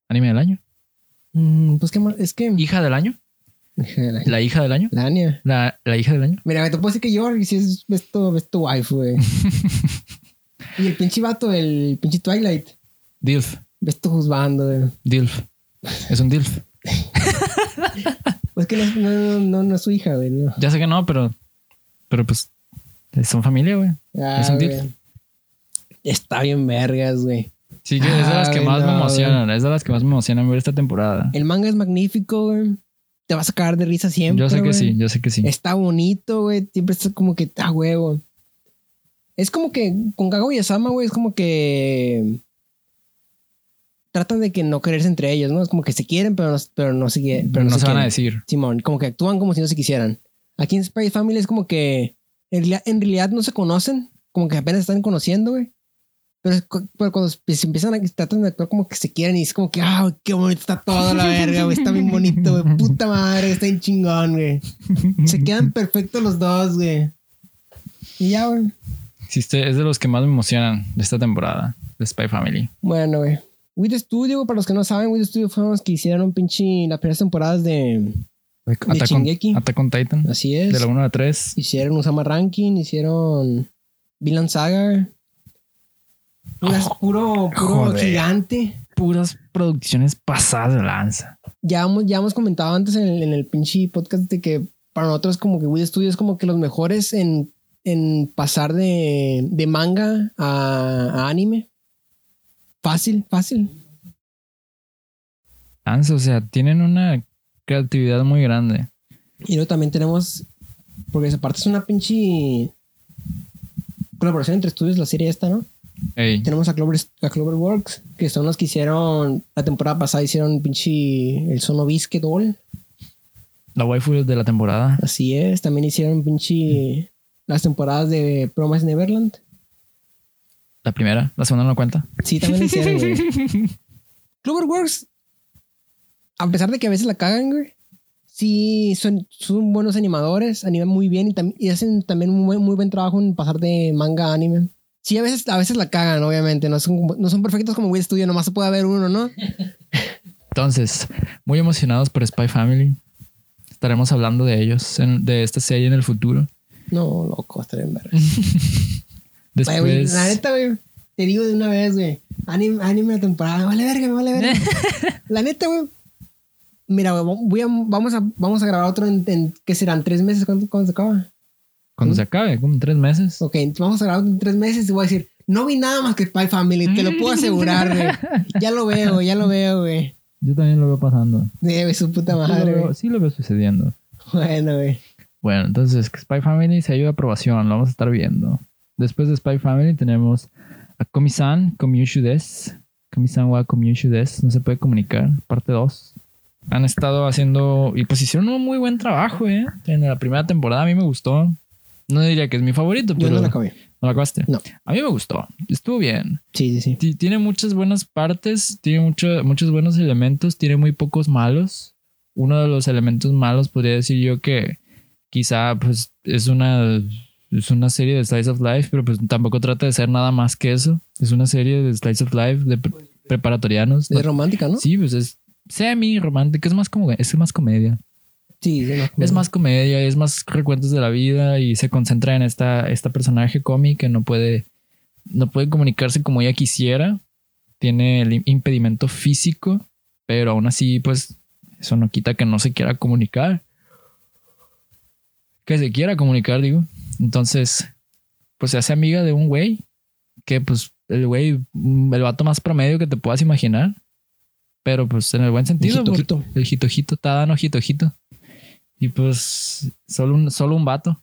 Anime del año. Mm, pues qué más, es que... Hija del año. La, La hija del año. la. La, la hija del año. Mira, te puedo decir que yo, si es esto, esto wife, güey. y el pinche vato, el pinche Twilight, Dilf. ves tú juzgando, güey. Dilf. Es un Dilf. Pues que no, es- no, no, no es su hija, güey. No. Ya sé que no, pero. Pero pues. Son familia, güey. Ah, Es un güey. Está bien vergas, güey. Sí, que es de las que Ay, más me emocionan. Es de las que más me emocionan ver esta temporada. El manga es magnífico, güey. Te vas a cagar de risa siempre. Yo sé que sí, yo sé que sí. Está bonito, güey. Siempre está como que está huevo. Es como que con Kago y Asama, güey, es como que tratan de que no quererse entre ellos, ¿no? Es como que se quieren, pero no, pero no se quieren. Pero no, se van a decir. Simón, como que actúan como si no se quisieran. Aquí en Spy Family es como que en realidad, en realidad no se conocen, como que apenas se están conociendo, güey. Pero, pero cuando se se empiezan a tratan de actuar como que se quieren y es como que, ah, qué bonito está todo la verga, güey. Está bien bonito, güey. Puta madre, está bien chingón, güey. Se quedan perfectos los dos, güey. Y ya, güey. Sí, este es de los que más me emocionan de esta temporada. De Spy Family. Bueno, güey. With Studio, para los que no saben, With Studio fueron los que hicieron pinche las primeras temporadas de. Attack on, Shingeki. Attack on Titan. Así es. De la 1 a la 3. Hicieron Usama Ranking, hicieron Villain Saga. Puras- puro, puro Joder. gigante. Puras producciones pasadas de lanza. Ya hemos, ya hemos comentado antes en el, en el pinche podcast de que para nosotros como que With Studio es como que los mejores en, en pasar de, de manga a, a anime. Fácil, fácil. O sea, tienen una creatividad muy grande. Y luego también tenemos, porque aparte es una pinche colaboración entre estudios, la serie esta, ¿no? Ey, Tenemos a, Clover, a Cloverworks, que son los que hicieron la temporada pasada, hicieron pinche el Sono Bisque Doll. la waifu de la temporada. Así es. También hicieron pinche las temporadas de Promise Neverland. La primera, la segunda no cuenta. Sí, también lo hicieron, güey. Cloverworks, a pesar de que a veces la cagan, güey, sí son, son buenos animadores, animan muy bien y, tam- y hacen también un buen- muy buen trabajo en pasar de manga a anime. Sí, a veces, a veces la cagan, obviamente. No son, no son perfectos como Will Studio, nomás se puede haber uno, ¿no? Entonces, muy emocionados por Spy Family. Estaremos hablando de ellos, en- de esta serie en el futuro. No, loco, está bien verga. Después, Ay, güey, la neta, güey, te digo de una vez, güey. Anime, anime de temporada, vale verga, me vale verga. la neta, güey. Mira, güey, voy a, vamos, a, vamos a grabar otro en, en ¿qué serán? ¿Tres meses? ¿Cuándo, cuándo se acaba? cuando se acabe, como en tres meses. Ok, vamos a grabar en tres meses y voy a decir, no vi nada más que Spy Family, te lo puedo asegurar, güey. Ya lo veo, ya lo veo, güey. Yo también lo veo pasando. Güey, su puta Sí lo, madre, veo, sí lo veo sucediendo. Bueno, güey. Bueno, entonces Spy Family se ido a aprobación, lo vamos a estar viendo. Después de Spy Family tenemos a Komi-san, Komyushu des. Komi-san wa Komyushu des, no se puede comunicar, parte 2. Han estado haciendo, y pues hicieron un muy buen trabajo, ¿eh? En la primera temporada a mí me gustó. No diría que es mi favorito, Yo pero... no la acabé. ¿No la acabaste? No. A mí me gustó, estuvo bien. Sí, sí, sí. Ti- Tiene muchas buenas partes, tiene mucho- muchos buenos elementos, tiene muy pocos malos. Uno de los elementos malos podría decir yo que quizá pues es una, es una serie de Slice of Life, pero pues tampoco trata de ser nada más que eso. Es una serie de Slice of Life de pre- preparatorianos. Es romántica, ¿no? Sí, pues es, semi romántica, es más como es más comedia. Sí, Es más comedia, es más recuentos de la vida y se concentra en esta, esta personaje cómic que no puede, no puede comunicarse como ella quisiera. Tiene el impedimento físico, pero aún así, pues, eso no quita que no se quiera comunicar. Que se quiera comunicar, digo. Entonces, pues se hace amiga de un güey que, pues, el güey, mm, el vato más promedio que te puedas imaginar. Pero, pues, en el buen sentido. Ojito, porque- ojito. el jitojito, está dando jitojito. Y pues solo un, solo un vato.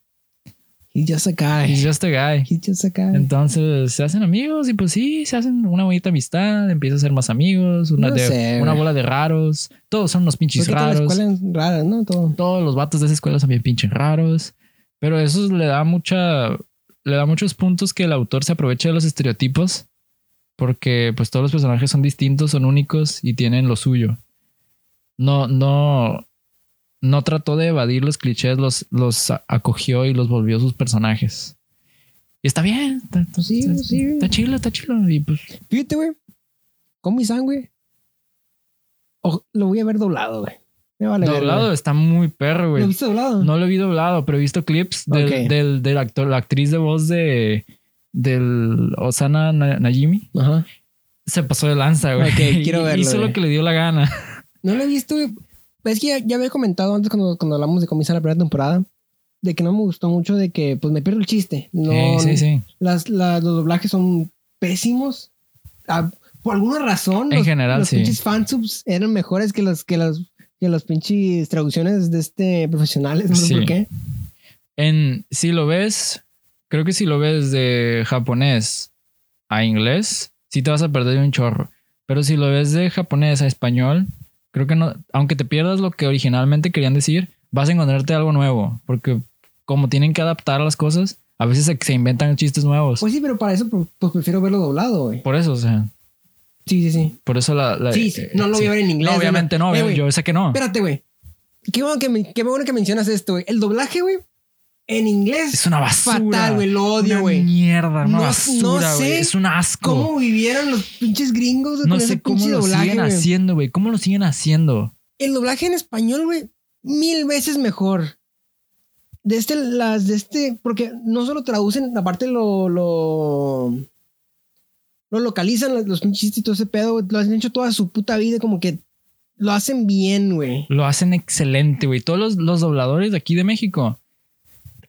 He's just a guy. He's just a guy. He's just a guy. Entonces se hacen amigos y pues sí, se hacen una bonita amistad, empieza a ser más amigos, una, No de, sé, una güey. bola de raros. Todos son unos pinches toda la raros. escuela es rara, ¿no? Todo. Todos los vatos de esa escuela son bien pinches raros. Pero eso le da mucha. Le da muchos puntos que el autor se aprovecha de los estereotipos. Porque pues todos los personajes son distintos, son únicos y tienen lo suyo. No, no. No trató de evadir los clichés, los, los acogió y los volvió sus personajes. Y está bien. Está, está- Sí, está- sí. está chilo, está chilo. Y pues. Fíjate, güey. Con mi sangre. Lo voy a ver doblado, güey. Me vale doblado está muy perro, ¿Lo güey. viste doblado? No lo he visto doblado, pero he visto clips del, del, del actor, la actriz de voz de del Osana Na- Najimi. Ajá. Se pasó de lanza, güey. Ok, quiero Y- verlo, Hizo lo que le dio la gana. No lo he visto, güey. Es que ya, ya había comentado antes cuando, cuando hablamos de Comisa la primera temporada. De que no me gustó mucho, de que pues me pierdo el chiste. No, sí, sí. Las, los doblajes son pésimos. Ah, por alguna razón. En los, general, los sí. pinches fansubs eran mejores que los, que los, que los pinches traducciones de este profesionales. No sé Sí. por qué. En, si lo ves, creo que si lo ves de japonés a inglés, sí te vas a perder de un chorro. Pero si lo ves de japonés a español, creo que no, aunque te pierdas lo que originalmente querían decir, vas a encontrarte algo nuevo. Porque como tienen que adaptar las cosas, a veces se, se inventan chistes nuevos. Pues sí, pero para eso pues, pues, prefiero verlo doblado, güey. por eso, o sea, Sí, sí, sí. por eso la. la- Sí, sí. No lo voy a ver en inglés, No, obviamente no, no. Eh, güey. yo sé que no. Espérate, güey. Qué bueno que, qué bueno que mencionas esto, güey. El doblaje, güey, en inglés. Es una basura. Fatal, güey. Lo odio, güey. mierda, una No- no basura, sé es un asco. ¿Cómo vivieron los pinches gringos no con ese sé cómo pinche lo doblaje, siguen haciendo, güey. ¿Cómo lo siguen haciendo? El doblaje en español, güey, mil veces mejor. De este, las de este, porque no solo traducen, aparte lo, lo, lo localizan los, pinches chistes y todo ese pedo, güey, lo han hecho toda su puta vida, como que lo hacen bien, güey. Lo hacen excelente, güey. Todos los, los dobladores de aquí de México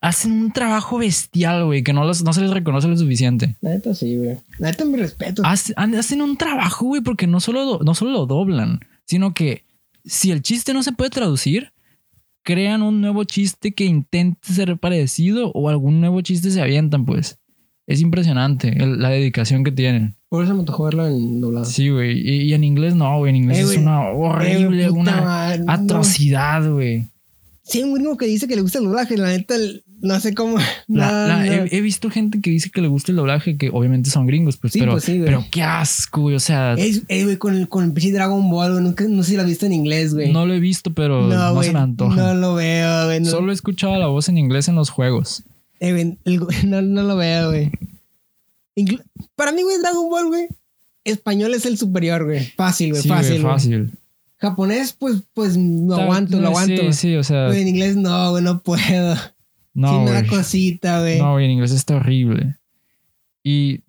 hacen un trabajo bestial, güey, que no, los- no se les reconoce lo suficiente. La neta sí, güey. La neta mi respeto. Hace- Hacen un trabajo, güey, porque no solo, no solo lo doblan, sino que si el chiste no se puede traducir, crean un nuevo chiste que intente ser parecido o algún nuevo chiste se avientan, pues. Es impresionante el- la dedicación que tienen. Por eso me tocó verlo en doblado. Sí, güey. Y, y en inglés no, güey. En inglés Eh, es una horrible, una madre, no. atrocidad, güey. Sí, hay un gringo que dice que le gusta el doblaje, la neta, no sé cómo. La- la- he, he visto gente que dice que le gusta el doblaje, que obviamente son gringos, pues, Sí, pero, pues sí, pero qué asco, güey. O sea, Es, eh, güey, con el, con el pinche Dragon Ball, güey. Nunca, no sé si lo has visto en inglés, güey. no lo he visto, pero no, no, güey. se me antoja. No lo veo, güey. No, Solo he escuchado la voz en inglés en los juegos. Eh, güey, el- no, no lo veo, güey. Inclu- Para mí, güey, Dragon Ball, güey. Español es el superior, güey. Fácil, güey. Sí, güey, fácil, güey. fácil. Japonés, pues, pues lo Ta- aguanto, lo no, aguanto. Sí, sí, o sea, Güey, en inglés no, güey, no puedo. no, da güey. cosita, güey. No, güey, en inglés está horrible. Y,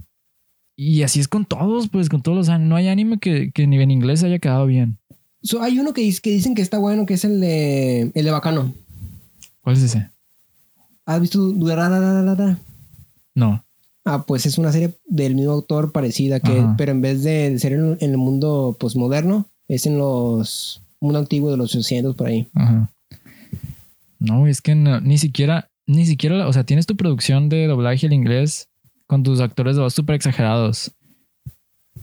y así es con todos, pues, con todos los animes. No hay anime que, que ni en inglés haya quedado bien. So, hay uno que, que dicen que está bueno, que es el de, el de Bacano. ¿Cuál es ese? ¿Has visto Durarararara? No. Ah, pues es una serie del mismo autor parecida, que, Ajá. pero en vez de ser en, en el mundo posmoderno, es en los mundo antiguo de los 800 por ahí. Ajá. No, es que no- ni siquiera, ni siquiera, o sea, tienes tu producción de doblaje al inglés con tus actores de voz súper exagerados.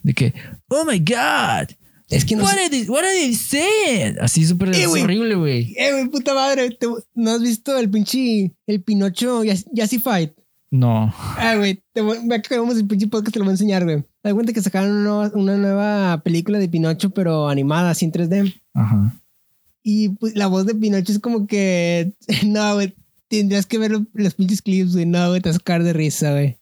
De que, oh my god, Es que no what, sé- are they, what are they saying? Así súper Eh, horrible, güey. Eh, güey, puta madre, te- ¿no has visto el pinche, el Pinocho Yas- Yassy Fight? No. Ah, güey, te acabamos el pinche podcast, te lo voy a enseñar, güey. Haz cuenta que sacaron una, nueva- una nueva película de Pinocho, pero animada, así en 3D. Ajá. Y pues, la voz de Pinocho es como que, no, güey, tendrías que ver los pinches clips, güey. No, güey, te vas a sacar de risa, güey.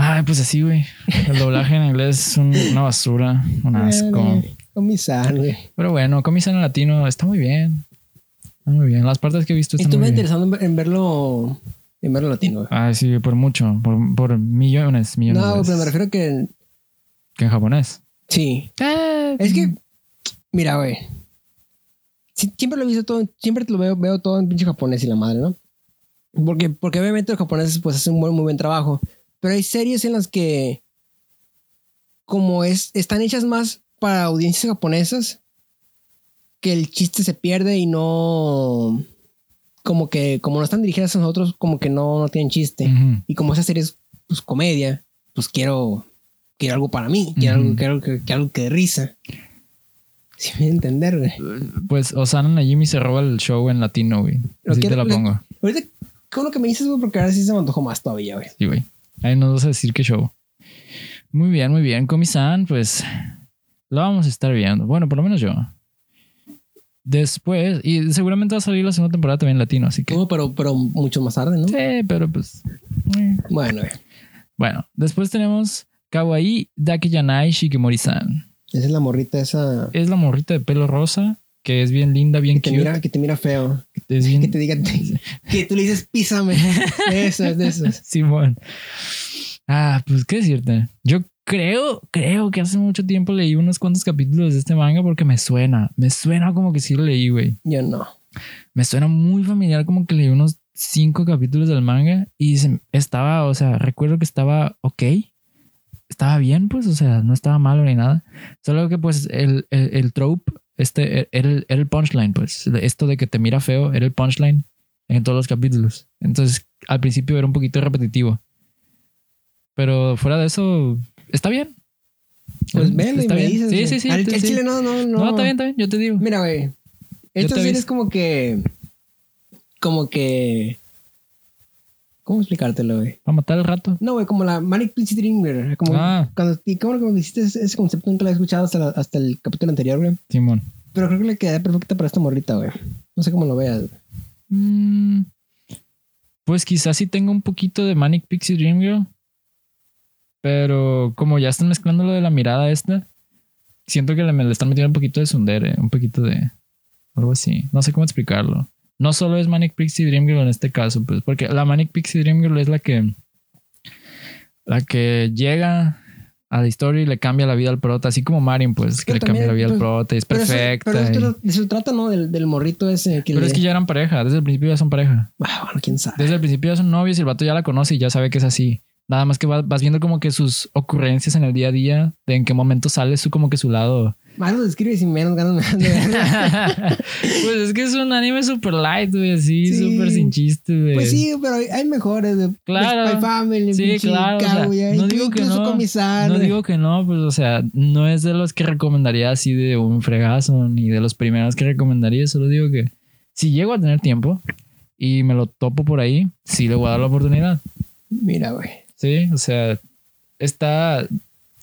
Ay, pues así, güey. El doblaje en inglés es un- una basura, un asco. Vale. Comisar, güey. Pero bueno, Comisan en latino está muy bien. Está muy bien. Las partes que he visto están Estuve muy interesado en ver- en verlo, en verlo latino, güey. Ah, sí, por mucho. Por, por millones, millones. No, pero me refiero que Que en japonés. sí. Es que, mira, güey. Siempre lo he visto todo, siempre lo veo, veo todo en pinche japonés y la madre, ¿no? Porque, porque obviamente los japoneses pues hacen un buen, muy buen trabajo. Pero hay series en las que, como es, están hechas más para audiencias japonesas, que el chiste se pierde y no, como que, como no están dirigidas a nosotros, como que no, no tienen chiste. Ujú. Y como esa serie es pues comedia, pues quiero, quiero algo para mí, quiero, algo, quiero, que- quiero algo que dé risa. Si me entender, güey. Pues Osana Najimi se roba el show en latino, güey. Lo Así te la le- pongo. Ahorita, qué bueno que me dices, güey, porque ahora sí se me antojó más todavía, güey. Sí, güey. Ahí nos vas a decir qué show. Muy bien, muy bien. Comisan, pues lo vamos a estar viendo. Bueno, por lo menos yo. Después, y seguramente va a salir la segunda temporada también en latino, así que. No, pero, pero mucho más tarde, ¿no? Sí, pero pues. eh. Bueno, güey. Bueno, después tenemos Kawaii Dakeyanai Shikimori-san. Esa es la morrita esa Es la morrita de pelo rosa, que es bien linda, bien que te, cute. mira, que te mira feo. Es bien- Que te diga que tú le dices písame. Eso es de esos. Simón. Ah, pues qué decirte. Yo creo, creo que hace mucho tiempo leí unos cuantos capítulos de este manga porque me suena. Me suena como que sí lo leí, güey. Yo no. Me suena muy familiar como que leí unos cinco capítulos del manga y estaba, o sea, recuerdo que estaba ok. Estaba bien, pues, o sea, no estaba malo ni nada. Solo que pues el, el, el trope, este, era el, era el punchline, pues. Esto de que te mira feo era el punchline en todos los capítulos. Entonces, al principio era un poquito repetitivo. Pero fuera de eso, está bien. Pues velo y Está me bien. dices. Sí, sí, sí. Al, sí. chile no, no, no. No, está bien, está bien. Yo te digo. Mira, güey. Esta serie es como que. Como que. ¿Cómo explicártelo, güey? Para matar el rato. No, güey, como la Manic Pixie Dream, güey. Como Ah. cuando, y cómo que me hiciste ese, ese concepto, nunca lo he escuchado hasta, la- hasta el capítulo anterior, güey. Simón. Pero creo que le queda perfecta para esta morrita, güey. No sé cómo lo veas. güey. Mm, pues quizás sí tenga un poquito de Manic Pixie Dream Girl. Pero como ya están mezclando lo de la mirada esta, siento que le están metiendo un poquito de sundere, un poquito de algo así. No sé cómo explicarlo. No solo es Manic Pixie Dream Girl en este caso, pues, porque la Manic Pixie Dream Girl es la que la que llega a la historia y le cambia la vida al prota, así como Marion, pues, que le cambia la vida al pues, prota y es Pero eso- perfecta. Pero, esto, eso trata, ¿no? Del, del morrito ese que pero le... es que ya eran pareja, desde el principio ya son pareja. Ah, bueno, quién sabe. Desde el principio ya son novios y el vato ya la conoce y ya sabe que es así. Nada más que vas, vas viendo como que sus ocurrencias en el día a día, de en qué momento sale su como que su lado. Más lo describes y menos ganas me dan de verla. pues es que es un anime super light, güey, así, Sí. súper sin chiste, güey. Pues sí, pero hay, mejores. De Claro. Spy Family, Sí, claro, o sea, Kaguya, no digo que no, Comisar, No güey. digo que no, pues o sea, no es de los que recomendaría así de un fregazo, ni de los primeros que recomendaría, solo digo que si llego a tener tiempo y me lo topo por ahí, sí le voy a dar la oportunidad. Mira, güey. Sí, o sea, está,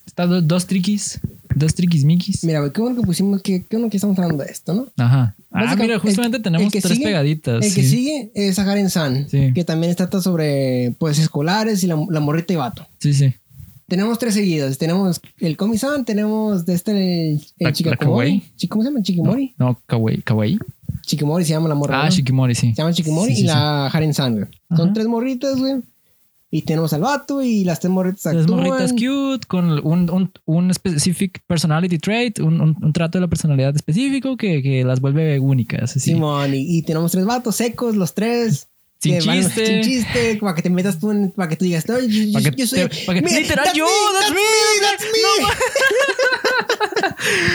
está do- dos triquis, dos triquis miquis. Mira, güey, qué bueno que pusimos, que, qué bueno que estamos hablando de esto, ¿no? Ajá. Ah, mira, justamente el- tenemos el que tres sigue- pegaditas. El que sí. sigue es Saharen San, Sí. que también trata sobre pues escolares y la, la morrita y vato. Sí, sí. Tenemos tres seguidas. Tenemos el Komi-san, tenemos de este el, el la Chikakomori. kawaii. Chi- ¿Cómo se llama? Chikimori. No, no kawaii. ¿Kawaii? Chikimori se llama la morra. Ah, ¿no? Shikimori, sí. Se llama Chikimori Sí, y la Haren San, güey. Son tres morritas, güey. Y tenemos al vato y las tres morritas actúan. morritas cute con un, un, un specific personality trait, un, un, un trato de la personalidad específico que, que las vuelve únicas. Así. Simón, y, y tenemos tres vatos secos, los tres. Sin chiste. sin chiste, para que te metas tú en, para que tú digas, no, yo, yo- que yo soy. te- para que- Mira, literal, that's yo, me, that's that's me, that's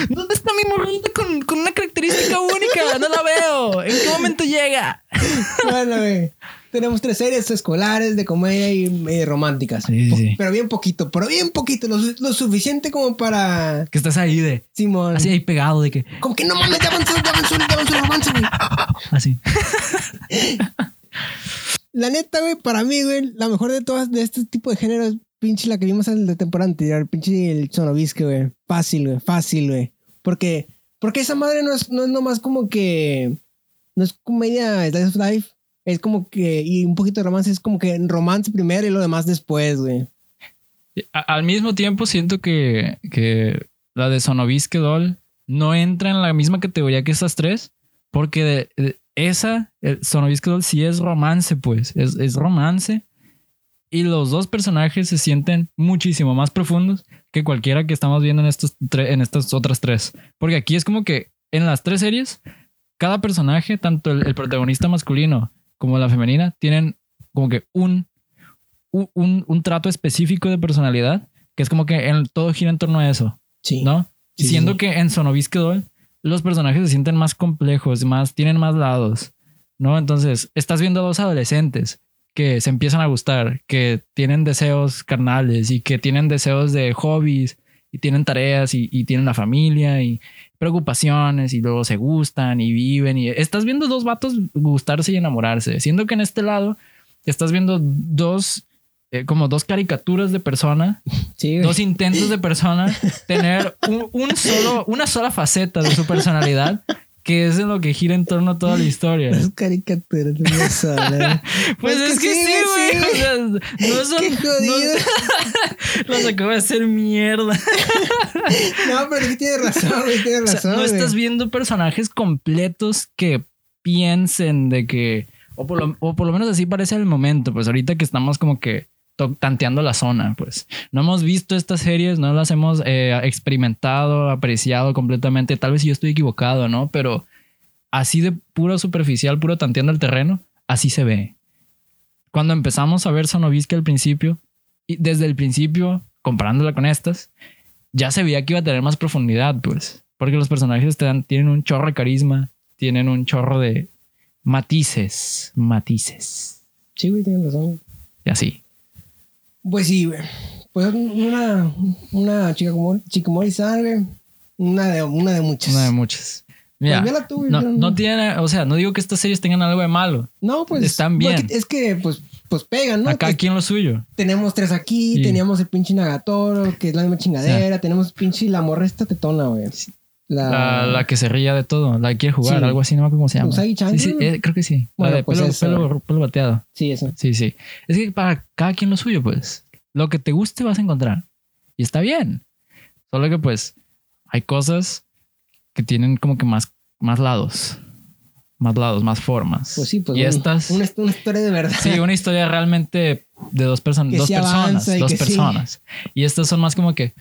me. ¿Dónde está mi morrita con, con una característica única? No la veo. ¿En qué momento llega? Bueno, güey. Tenemos tres series escolares de comedia y eh, románticas. Sí, sí. Pero bien poquito, pero bien poquito. Lo, lo suficiente como para. Que estás ahí de... Simón. Así ahí pegado de que... Como que no mames, ya avanzó, ya avanzó, ya avanzó el romance, güey. Así. La neta, güey, para mí, güey, la mejor de todas de este tipo de géneros, pinche la que vimos en la temporada anterior, pinche el Sonovisque, güey. Fácil, güey, fácil, güey. Porque, porque esa madre no es, no es nomás como que. No es comedia Slice of Life. Es como que. Y un poquito de romance, es como que romance primero y lo demás después, güey. Al mismo tiempo siento que, que la de Sonovisque Doll no entra en la misma categoría que esas tres, porque de- de- esa, el Sonovisque Doll, sí es romance, pues, es, es romance. Y los dos personajes se sienten muchísimo más profundos que cualquiera que estamos viendo en, estos en estas otras tres. Porque aquí es como que en las tres series, cada personaje, tanto el protagonista masculino como la femenina, tienen como que un, un, un- trato específico de personalidad, que es como que en, todo gira en torno a eso. Sí. ¿no? Sí, Siendo sí. que en Sonovisque Doll los personajes se sienten más complejos, más, tienen más lados, ¿no? Entonces, estás viendo a dos adolescentes que se empiezan a gustar, que tienen deseos carnales y que tienen deseos de hobbies y tienen tareas y, y tienen la familia y preocupaciones y luego se gustan y viven y estás viendo dos vatos gustarse y enamorarse, siendo que en este lado estás viendo dos eh, como dos caricaturas de persona Sí, dos intentos de persona tener un, un solo, una sola faceta de su personalidad que es en lo que gira en torno a toda la historia. Las caricaturas de la sala. Pues es, que, sí, güey. o sea, no son. Qué jodido. No, los acabo de hacer mierda. No, pero sí tienes razón, güey. O sea, razón. no güey. estás viendo personajes completos que piensen de que. O por, lo, o por lo menos así parece el momento. Pues ahorita que estamos como que tanteando la zona, pues no hemos visto estas series, no las hemos eh, experimentado, apreciado completamente. Tal vez yo estoy equivocado, ¿no? Pero así de puro superficial, puro tanteando el terreno, así se ve. Cuando empezamos a ver Sonovisque al principio, y desde el principio, comparándola con estas, ya se veía que iba a tener más profundidad, pues. Porque los personajes te dan- tienen un chorro de carisma, tienen un chorro de matices, matices. Sí, güey, tienes razón. Y así. Pues sí, güey. Pues una, una chica como Chikomori san güey. Una de, una de muchas. Una de muchas. Mira, Pues tú, no, no- no tiene, o sea, no digo que estas series tengan algo de malo. No, pues. Están bien. Es que, pues, pues pegan, ¿no? Acá Pues, quien lo suyo. tenemos tres aquí, Sí. teníamos el pinche Nagatoro, que es la misma chingadera, tenemos pinche la morra esta tetona, güey. La, La, la que se ría de todo, la que quiere jugar, Sí. algo así, no me acuerdo cómo se llama. Usagi-chan, Sí, sí, ¿no? eh, creo que sí. Bueno, la de pues pelo, pelo, pelo bateado. Sí, eso. Sí, sí. Es que para cada quien lo suyo, pues. Lo que te guste vas a encontrar. Y está bien. Solo que pues hay cosas que tienen como que más, más lados. Más lados, más formas. Pues sí, pues. Y un- estas... Una, una historia de verdad. Sí, una historia realmente de dos, personas dos sí personas. Dos sí. personas. Y estas son más como que...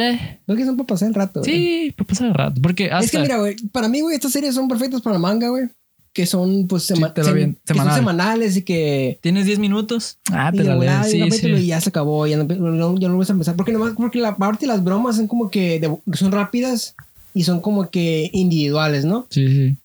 Eh, Creo que son para pasar el rato, güey. sí, para pasar el rato. Porque hasta... Es que mira, güey, para mí, güey, estas series son perfectas para manga, güey. Que son, pues, sema- lo sem- bien- que son semanal. semanales y que. ¿Tienes 10 minutos? Ah, te y la lees. Sí, sí. y ya se acabó, ya no, no- ya no vuelves a empezar. Porque nomás, porque la parte de las bromas son como que de- son rápidas y son como que individuales, ¿no? Sí, sí.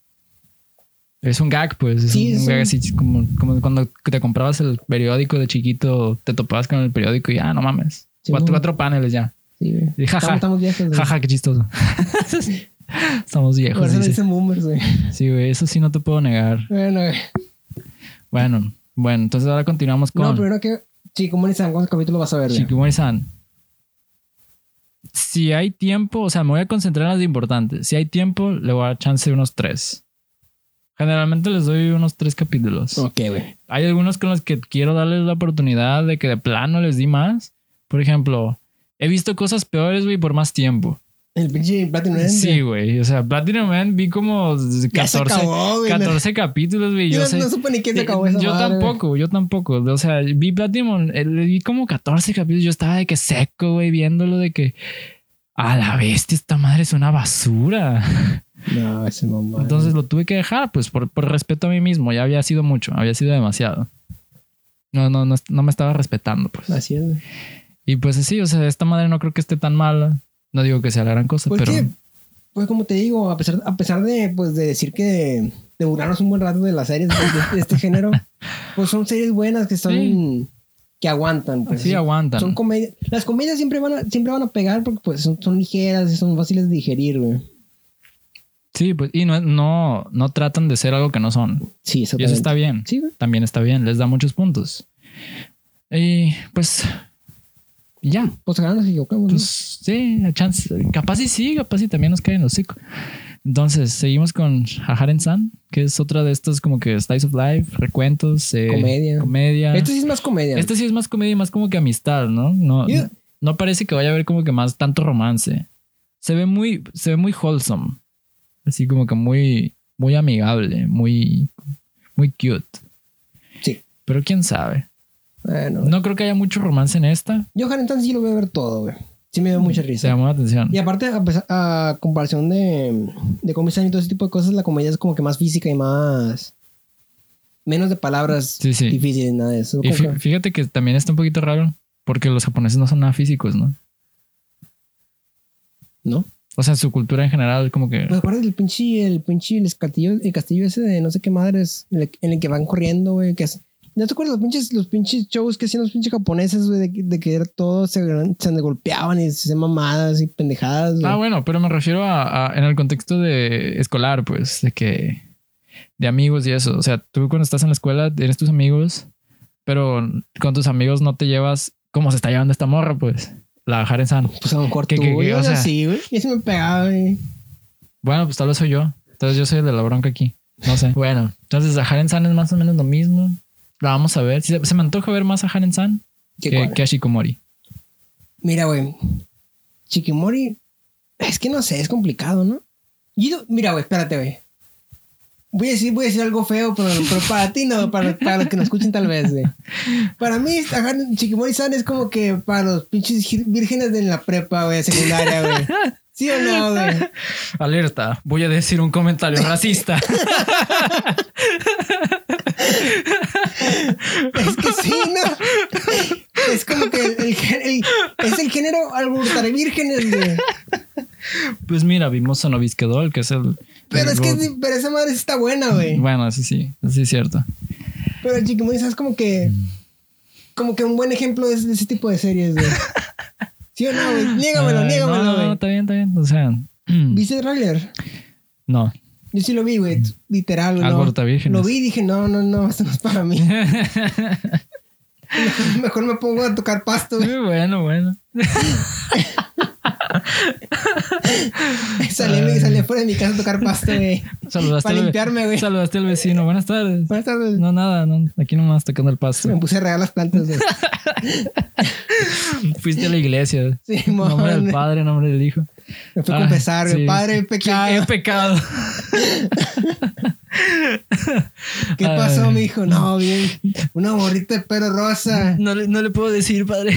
Es un gag, pues. Es Sí, un, es un gag un- así como, como cuando te comprabas el periódico de chiquito, te topabas con el periódico y ah, no mames. Sí, cuatro paneles ya. Sí, güey. Jaja. Estamos, estamos viejos, güey. Jaja, qué chistoso. Estamos Por viejos. eso le dice. dicen boomers, güey. Sí, güey, eso sí no te puedo negar. Bueno, güey. Bueno, bueno, entonces ahora continuamos No, con primero que. Saben cuántos capítulos vas a ver, güey. Shikimori-san. Si hay tiempo, o sea, me voy a concentrar en las importantes. Si hay tiempo, le voy a dar chance de unos tres. Generalmente les doy unos tres capítulos. Ok, güey. Hay algunos con los que quiero darles la oportunidad de que de plano les di más. Por ejemplo, he visto cosas peores, güey, por más tiempo. El pinche Platinum End, Sí, güey. O sea, Platinum Man vi como Ya se 14, acabó, güey. 14 capítulos, güey. Yo no, sé. no supe ni quién se acabó esa yo madre, güey. tampoco, yo tampoco. O sea, vi Platinum, eh, vi como 14 capítulos. Yo estaba de que seco, güey, viéndolo de que a la bestia, esta madre es una basura. No, ese mamá. Entonces lo tuve que dejar, pues por, por respeto a mí mismo. Ya había sido mucho, había sido demasiado. No, no, no, no me estaba respetando, pues. Así es, güey. Y pues sí, o sea, esta madre no creo que esté tan mala. No digo que sea la gran cosa, Pues pero que, pues como te digo, a pesar, a pesar de, pues, de decir que de burlarnos un buen rato de las series de, este género, pues son series buenas que son Sí. que aguantan. Pues, sí aguantan. Son comedias. Las comedias siempre van a, siempre van a pegar porque pues son, son ligeras y son fáciles de digerir, güey. Sí, pues, y no, no, no tratan de ser algo que no son. Sí, Y exactamente. eso está bien. Sí, güey. También está bien, les da muchos puntos. Y pues, ya. Pues acá nos equivocamos, ¿no? Pues sí, la chance. Capaz y sí, capaz y también nos caen los hocico. Entonces, seguimos con Haharen San, que es otra de estas como que Slice of Life, recuentos, eh, Comedia. comedia. Este sí es más comedia. Este sí es más comedia y más como que amistad, ¿no? No, Yeah. no parece que vaya a haber como que más tanto romance. se ve muy, se ve muy wholesome. Así como que muy, muy amigable, muy, muy cute. Sí. Pero quién sabe. Bueno, No creo que haya mucho romance en esta. yo Harrington sí lo voy a ver todo, güey. Sí me dio mucha Se risa. llamó la atención. Y aparte, a, pesar- a comparación de, de Comic y todo ese tipo de cosas, la comedia es como que más física y más... Menos de palabras Sí, sí. difíciles, nada de eso. Y fí- fíjate que también está un poquito raro porque los japoneses no son nada físicos, ¿no? ¿No? O sea, su cultura en general, como que. Pues acuerdas del pinche, el pinche, el castillo, el castillo ese de no sé qué madres, en el, en el que van corriendo, güey, que es- ¿No te acuerdas los pinches, los pinches shows que hacían los pinches japoneses, güey, de, que- de que era todo se, se golpeaban y se hacían mamadas y pendejadas, güey? Ah, bueno, pero me refiero a, a- en el contexto de escolar, pues, de que de amigos y eso. O sea, tú cuando estás en la escuela tienes tus amigos, pero con tus amigos no te llevas como se está llevando esta morra, pues, la Haren San. Pues a lo mejor que- tú, que- güey, que, o o sea, sea- sí, güey. Y se me pegaba, güey. Bueno, pues tal vez soy yo. Entonces yo soy el de la bronca aquí. No sé. Bueno, entonces a Haren San es más o menos lo mismo. La vamos a ver. Se, se me antoja ver más a Haren San ¿Qué que, que a Shikomori. Mira, güey. Chiquimori. Es que no sé, es complicado, ¿no? Mira, güey, espérate, güey. Voy a decir, voy a decir algo feo, pero, pero para ti no, para, para los que nos escuchen tal vez, güey. Para mí, ajá, Chiquimori-san es como que para los pinches vírgenes de la prepa, güey, secundaria, güey. ¿Sí o no, güey? Alerta, voy a decir un comentario racista. Es que sí, ¿no? Es como que el, el- el- es el género alborotar vírgenes, güey. pues mira, vimos Sonovisque Doll, que es el. Pero es que pero esa madre sí está buena, güey. Bueno, sí, eso sí es cierto. Pero el Chiquimori es como que. Como que un buen ejemplo de ese, de ese tipo de series, güey. ¿Sí o no, güey? Niégamelo, niégamelo, No, no, güey. no, está bien, está bien. O sea, ¿Viste el trailer? no. Yo sí lo vi, güey. Literal, güey. Algo no. virgen. Lo vi y dije, no, no, no, esto no es para mí. Mejor, me pongo a tocar pasto, güey. bueno, bueno. Salí, salí fuera de mi casa a tocar pasto, güey. Saludaste, Para limpiarme, güey. saludaste al vecino. Buenas tardes. Buenas tardes. No, nada, no, aquí nomás tocando el Me pasto. puse a regar las plantas, güey. Fuiste a la iglesia. Sí, nombre del padre, nombre del hijo. Me fui a Ay, confesar, sí. Padre, he pecado. Qué pecado. ¿Qué pasó, Ay. mijo? No, bien. Una borrita de pelo rosa. No le, no le puedo decir, padre.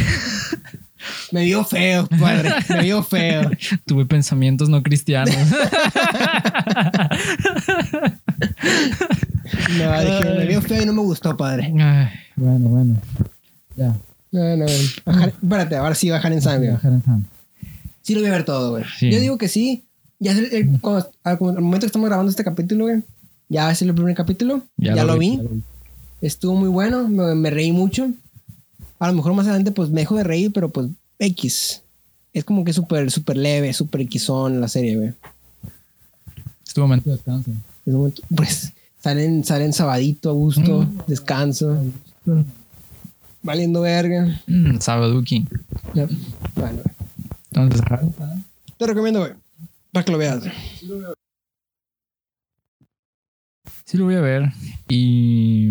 Me vio feo, padre. Me vio feo. Tuve pensamientos no cristianos. No, dije, me vio feo y no me gustó, padre. Ay, bueno, bueno. Ya. No, no, bajar, espérate, ahora sí bajar en sangre. güey. Sí lo voy a ver todo, güey. Sí. Yo digo que sí. Ya es el, el- cuando- al, momento que estamos grabando este capítulo, güey. Ya es el primer capítulo. Ya, lo, vi. Estuvo muy bueno. Me, me reí mucho. A lo mejor más adelante, pues me dejo de reír, pero pues X. Es como que súper, súper leve, súper Xón la serie, güey. Es tu momento de descanso. Es momento- Pues salen, salen sabadito a gusto, Mm. descanso, valiendo verga. Mm, Sabaduki. Ya. Bueno, Entonces, te recomiendo, güey. Para que lo veas. sí lo voy a ver. Y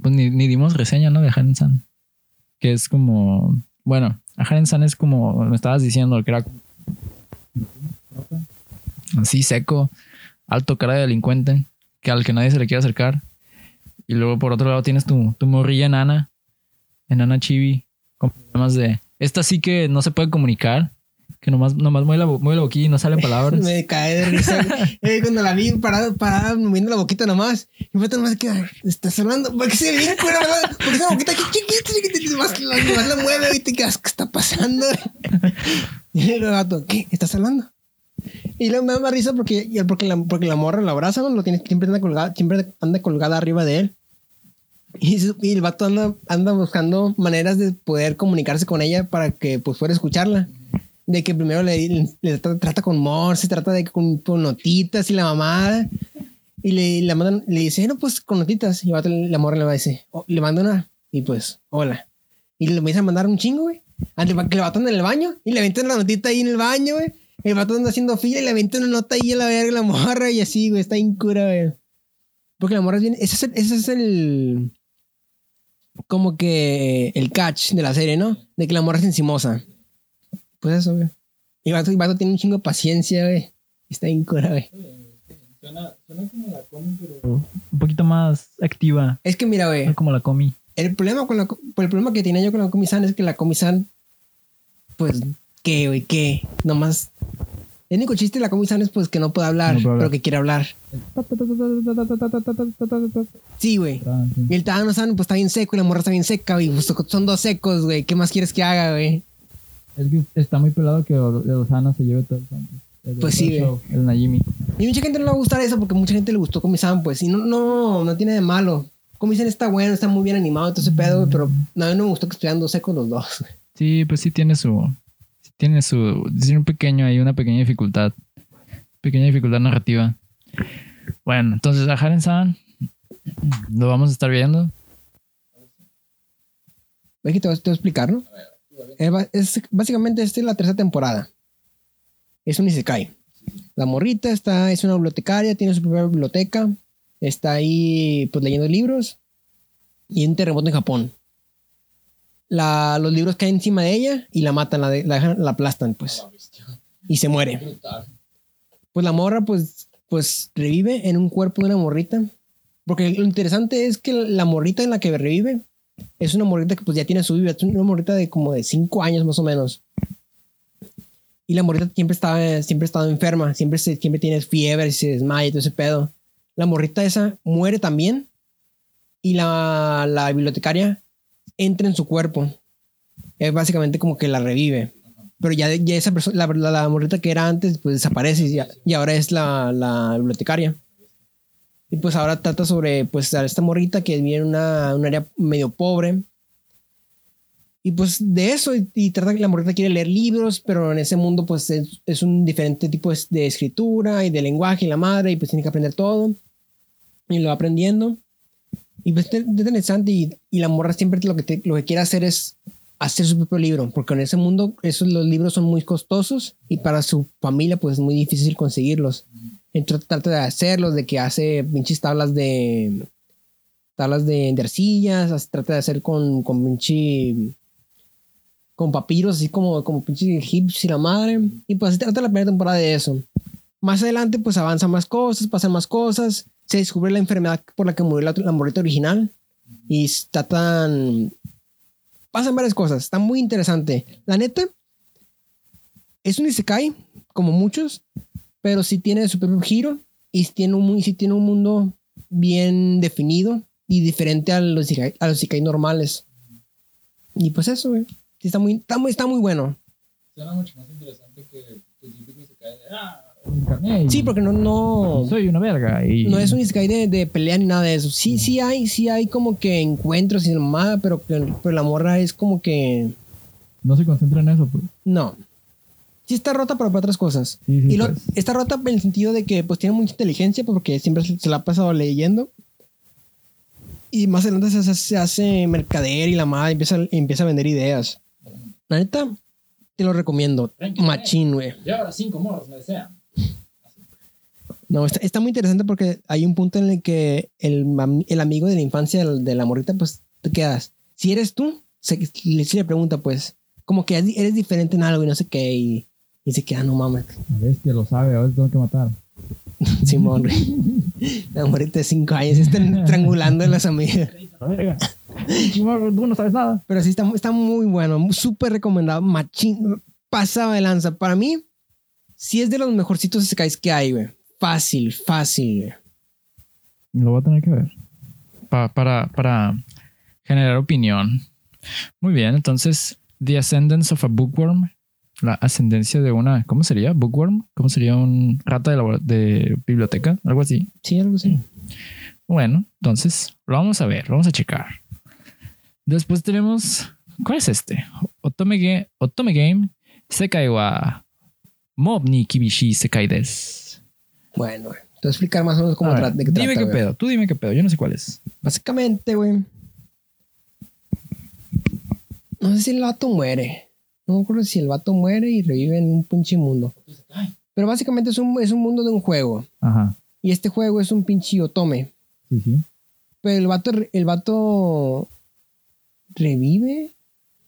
pues ni, ni dimos reseña, ¿no? De Haren San. Que es como. Bueno, a Haren San es como me estabas diciendo, que era así seco, alto cara de delincuente, que al que nadie se le quiere acercar. Y luego por otro lado tienes tu, tu morrilla enana, enana chibi, con problemas de. Esta sí que no se puede comunicar, que nomás, nomás mueve la, mueve la boquilla y no salen palabras. Me cae de risa. Eh, cuando la vi parada, parada, moviendo la boquita nomás. Y fue nomás que estás hablando. Porque se ve bien cura, ¿verdad? Porque esa boquita aquí chiquita, chiquita, y nomás, la, nomás la mueve y te quedas, ¿qué está pasando? Y el gato, ¿qué? ¿Estás hablando? Y luego me da más risa porque, porque, la, porque la morra la abraza, ¿no? lo tiene, siempre anda colgada, siempre anda colgada arriba de él. Y, su- y el vato anda, anda buscando maneras de poder comunicarse con ella para que pues fuera a escucharla. De que primero le, trata, trata con morse, trata de con, con notitas y la mamada. Y le, la mandan- le dice, no, pues con notitas. Y la morra le va a decir, "Oh", le manda una. Y pues, hola. Y le empieza a mandar un chingo, güey. Antes que le en el baño y le aventan la notita ahí en el baño, güey. El vato anda haciendo fila y le aventan una nota ahí a la verga, la morra y así, güey. Está incura, güey. Porque la morra es bien. Ese es el como que el catch de la serie, ¿no? De que la morra es encimosa. Pues eso, güey. Y vato, vato tiene un chingo de paciencia, güey. Está bien cura, güey. Suena, suena como la comi, pero un poquito más activa. Es que mira, güey. Como la comi. El problema con la el problema que tenía yo con la Comisan es que la Comisan, pues, ¿qué, güey? ¿Qué? Nomás. El único chiste de la Comisan es pues que no puede hablar, No puede hablar. pero que quiere hablar. Sí, güey. Y el Thanos pues está bien seco y la morra está bien seca, güey. Pues, son dos secos, güey. ¿Qué más quieres que haga, güey? Es que está muy pelado que Osana se lleve todo el santo. El Pues sí, show, El Najimi. Y mucha gente no le va a gustar eso porque mucha gente le gustó Comisan, pues. Y no, no, no tiene de malo. Comisan está bueno, está muy bien animado, todo ese pedo, güey. Pero no, a mí no me gustó que estuvieran dos secos los dos. Sí, pues sí tiene su. sí tiene su. Tiene un pequeño ahí, una pequeña dificultad. Pequeña dificultad narrativa. Bueno, entonces a Haren San lo vamos a estar viendo. Ve que te voy, te voy a explicar, ¿no? Ba- Es, básicamente, esta es la tercera temporada. Es un Isekai. La morrita está, es una bibliotecaria, tiene su propia biblioteca. Está ahí, pues, leyendo libros. Y un terremoto en Japón. La, los libros caen encima de ella y la matan, la, la, la aplastan, pues. Y se muere. Pues la morra, pues, pues, revive en un cuerpo de una morrita. Porque lo interesante es que la morrita en la que revive es una morrita que pues ya tiene su vida, es una morrita de como de 5 años más o menos. Y la morrita siempre estaba, siempre ha estado enferma, siempre, siempre tiene fiebre, se desmaya y todo ese pedo. La morrita esa muere también y la, la bibliotecaria entra en su cuerpo. Es básicamente como que la revive. Pero ya, ya esa persona, la, la, la morrita que era antes, pues desaparece y, ya- y ahora es la, la bibliotecaria. Y pues ahora trata sobre pues a esta morrita que vive en una, un área medio pobre. Y pues de eso, y, trata que la morrita quiere leer libros, pero en ese mundo pues es, es un diferente tipo de, escritura y de lenguaje y la madre, y pues tiene que aprender todo. Y lo va aprendiendo. Y pues es interesante y, la morra siempre lo que, lo que quiere hacer es hacer su propio libro, porque en ese mundo esos, los libros son muy costosos y para su familia pues es muy difícil conseguirlos. Entonces trata de hacerlos, de que hace pinches tablas de tablas de, de arcillas, as- trata de hacer con, con pinche con papiros, así como, como pinche egipcios y la madre. Y pues así trata la primera temporada de eso. Más adelante, pues avanzan más cosas, pasan más cosas. Se descubre la enfermedad por la que murió la, la morrita original. Y tratan. Pasan varias cosas. Está muy interesante. La neta, es un Isekai, como muchos, pero sí tiene su propio giro y sí tiene un, sí tiene un mundo bien definido y diferente a los Isekai, a los Isekai normales. Y pues eso, güey. Sí, está muy, está muy, está muy bueno. Suena mucho más interesante que el típico se cae de. ¡Ah! y- Sí, porque no, no, Soy una verga. Y... no es un Isekai de, de pelea ni nada de eso. Sí, sí hay, sí hay como que encuentros y mamada, pero, pero la morra es como que No se concentra en eso, pues. no. Sí está rota, pero para otras cosas. Y lo, pues. está rota en el sentido de que pues tiene mucha inteligencia porque siempre se, se la ha pasado leyendo. Y más adelante se, hace- se hace mercader y la madre empieza, empieza a vender ideas. La neta, te lo recomiendo. Machín, güey. Ya ahora cinco morros me desean. No, está, está muy interesante porque hay un punto en el que el, el amigo de la infancia de la- de la morrita, pues te quedas. Si eres tú, se, le, sí le pregunta, pues, como que eres eres diferente en algo y no sé qué. Y, y se queda, no mames. La bestia lo sabe, ahora tengo que matar. Simón, güey. La morrita de 5 años está estrangulando a las amigas. Tú no sabes nada. Pero sí, está, está muy bueno. Súper recomendado. Machín. Pasaba de lanza. Para mí, sí es de los mejorcitos que hay, güey. Fácil, fácil, güey. Lo voy a tener que ver. Pa- para, para generar opinión. Muy bien, entonces, The Ascendance of a Bookworm. La ascendencia de una. ¿Cómo sería? ¿Bookworm? ¿Cómo sería un rata de, labora- de biblioteca? Algo así. Sí, algo así. Bueno, entonces lo vamos a ver, lo vamos a checar. Después tenemos. ¿Cuál es este? Otome, Ge- Otome Game Sekai wa Mob ni Kibishi Sekai desu. Bueno. Te voy a explicar más o menos cómo ver, de qué dime trata, qué güey. pedo, tú dime qué pedo, yo no sé cuál es. Básicamente, güey. No sé si el vato muere. No me acuerdo si el vato muere y revive en un pinche mundo. Pero básicamente es un, es un mundo de un juego. Ajá, Y este juego es un pinche otome. sí, sí. Pero el vato, el vato revive.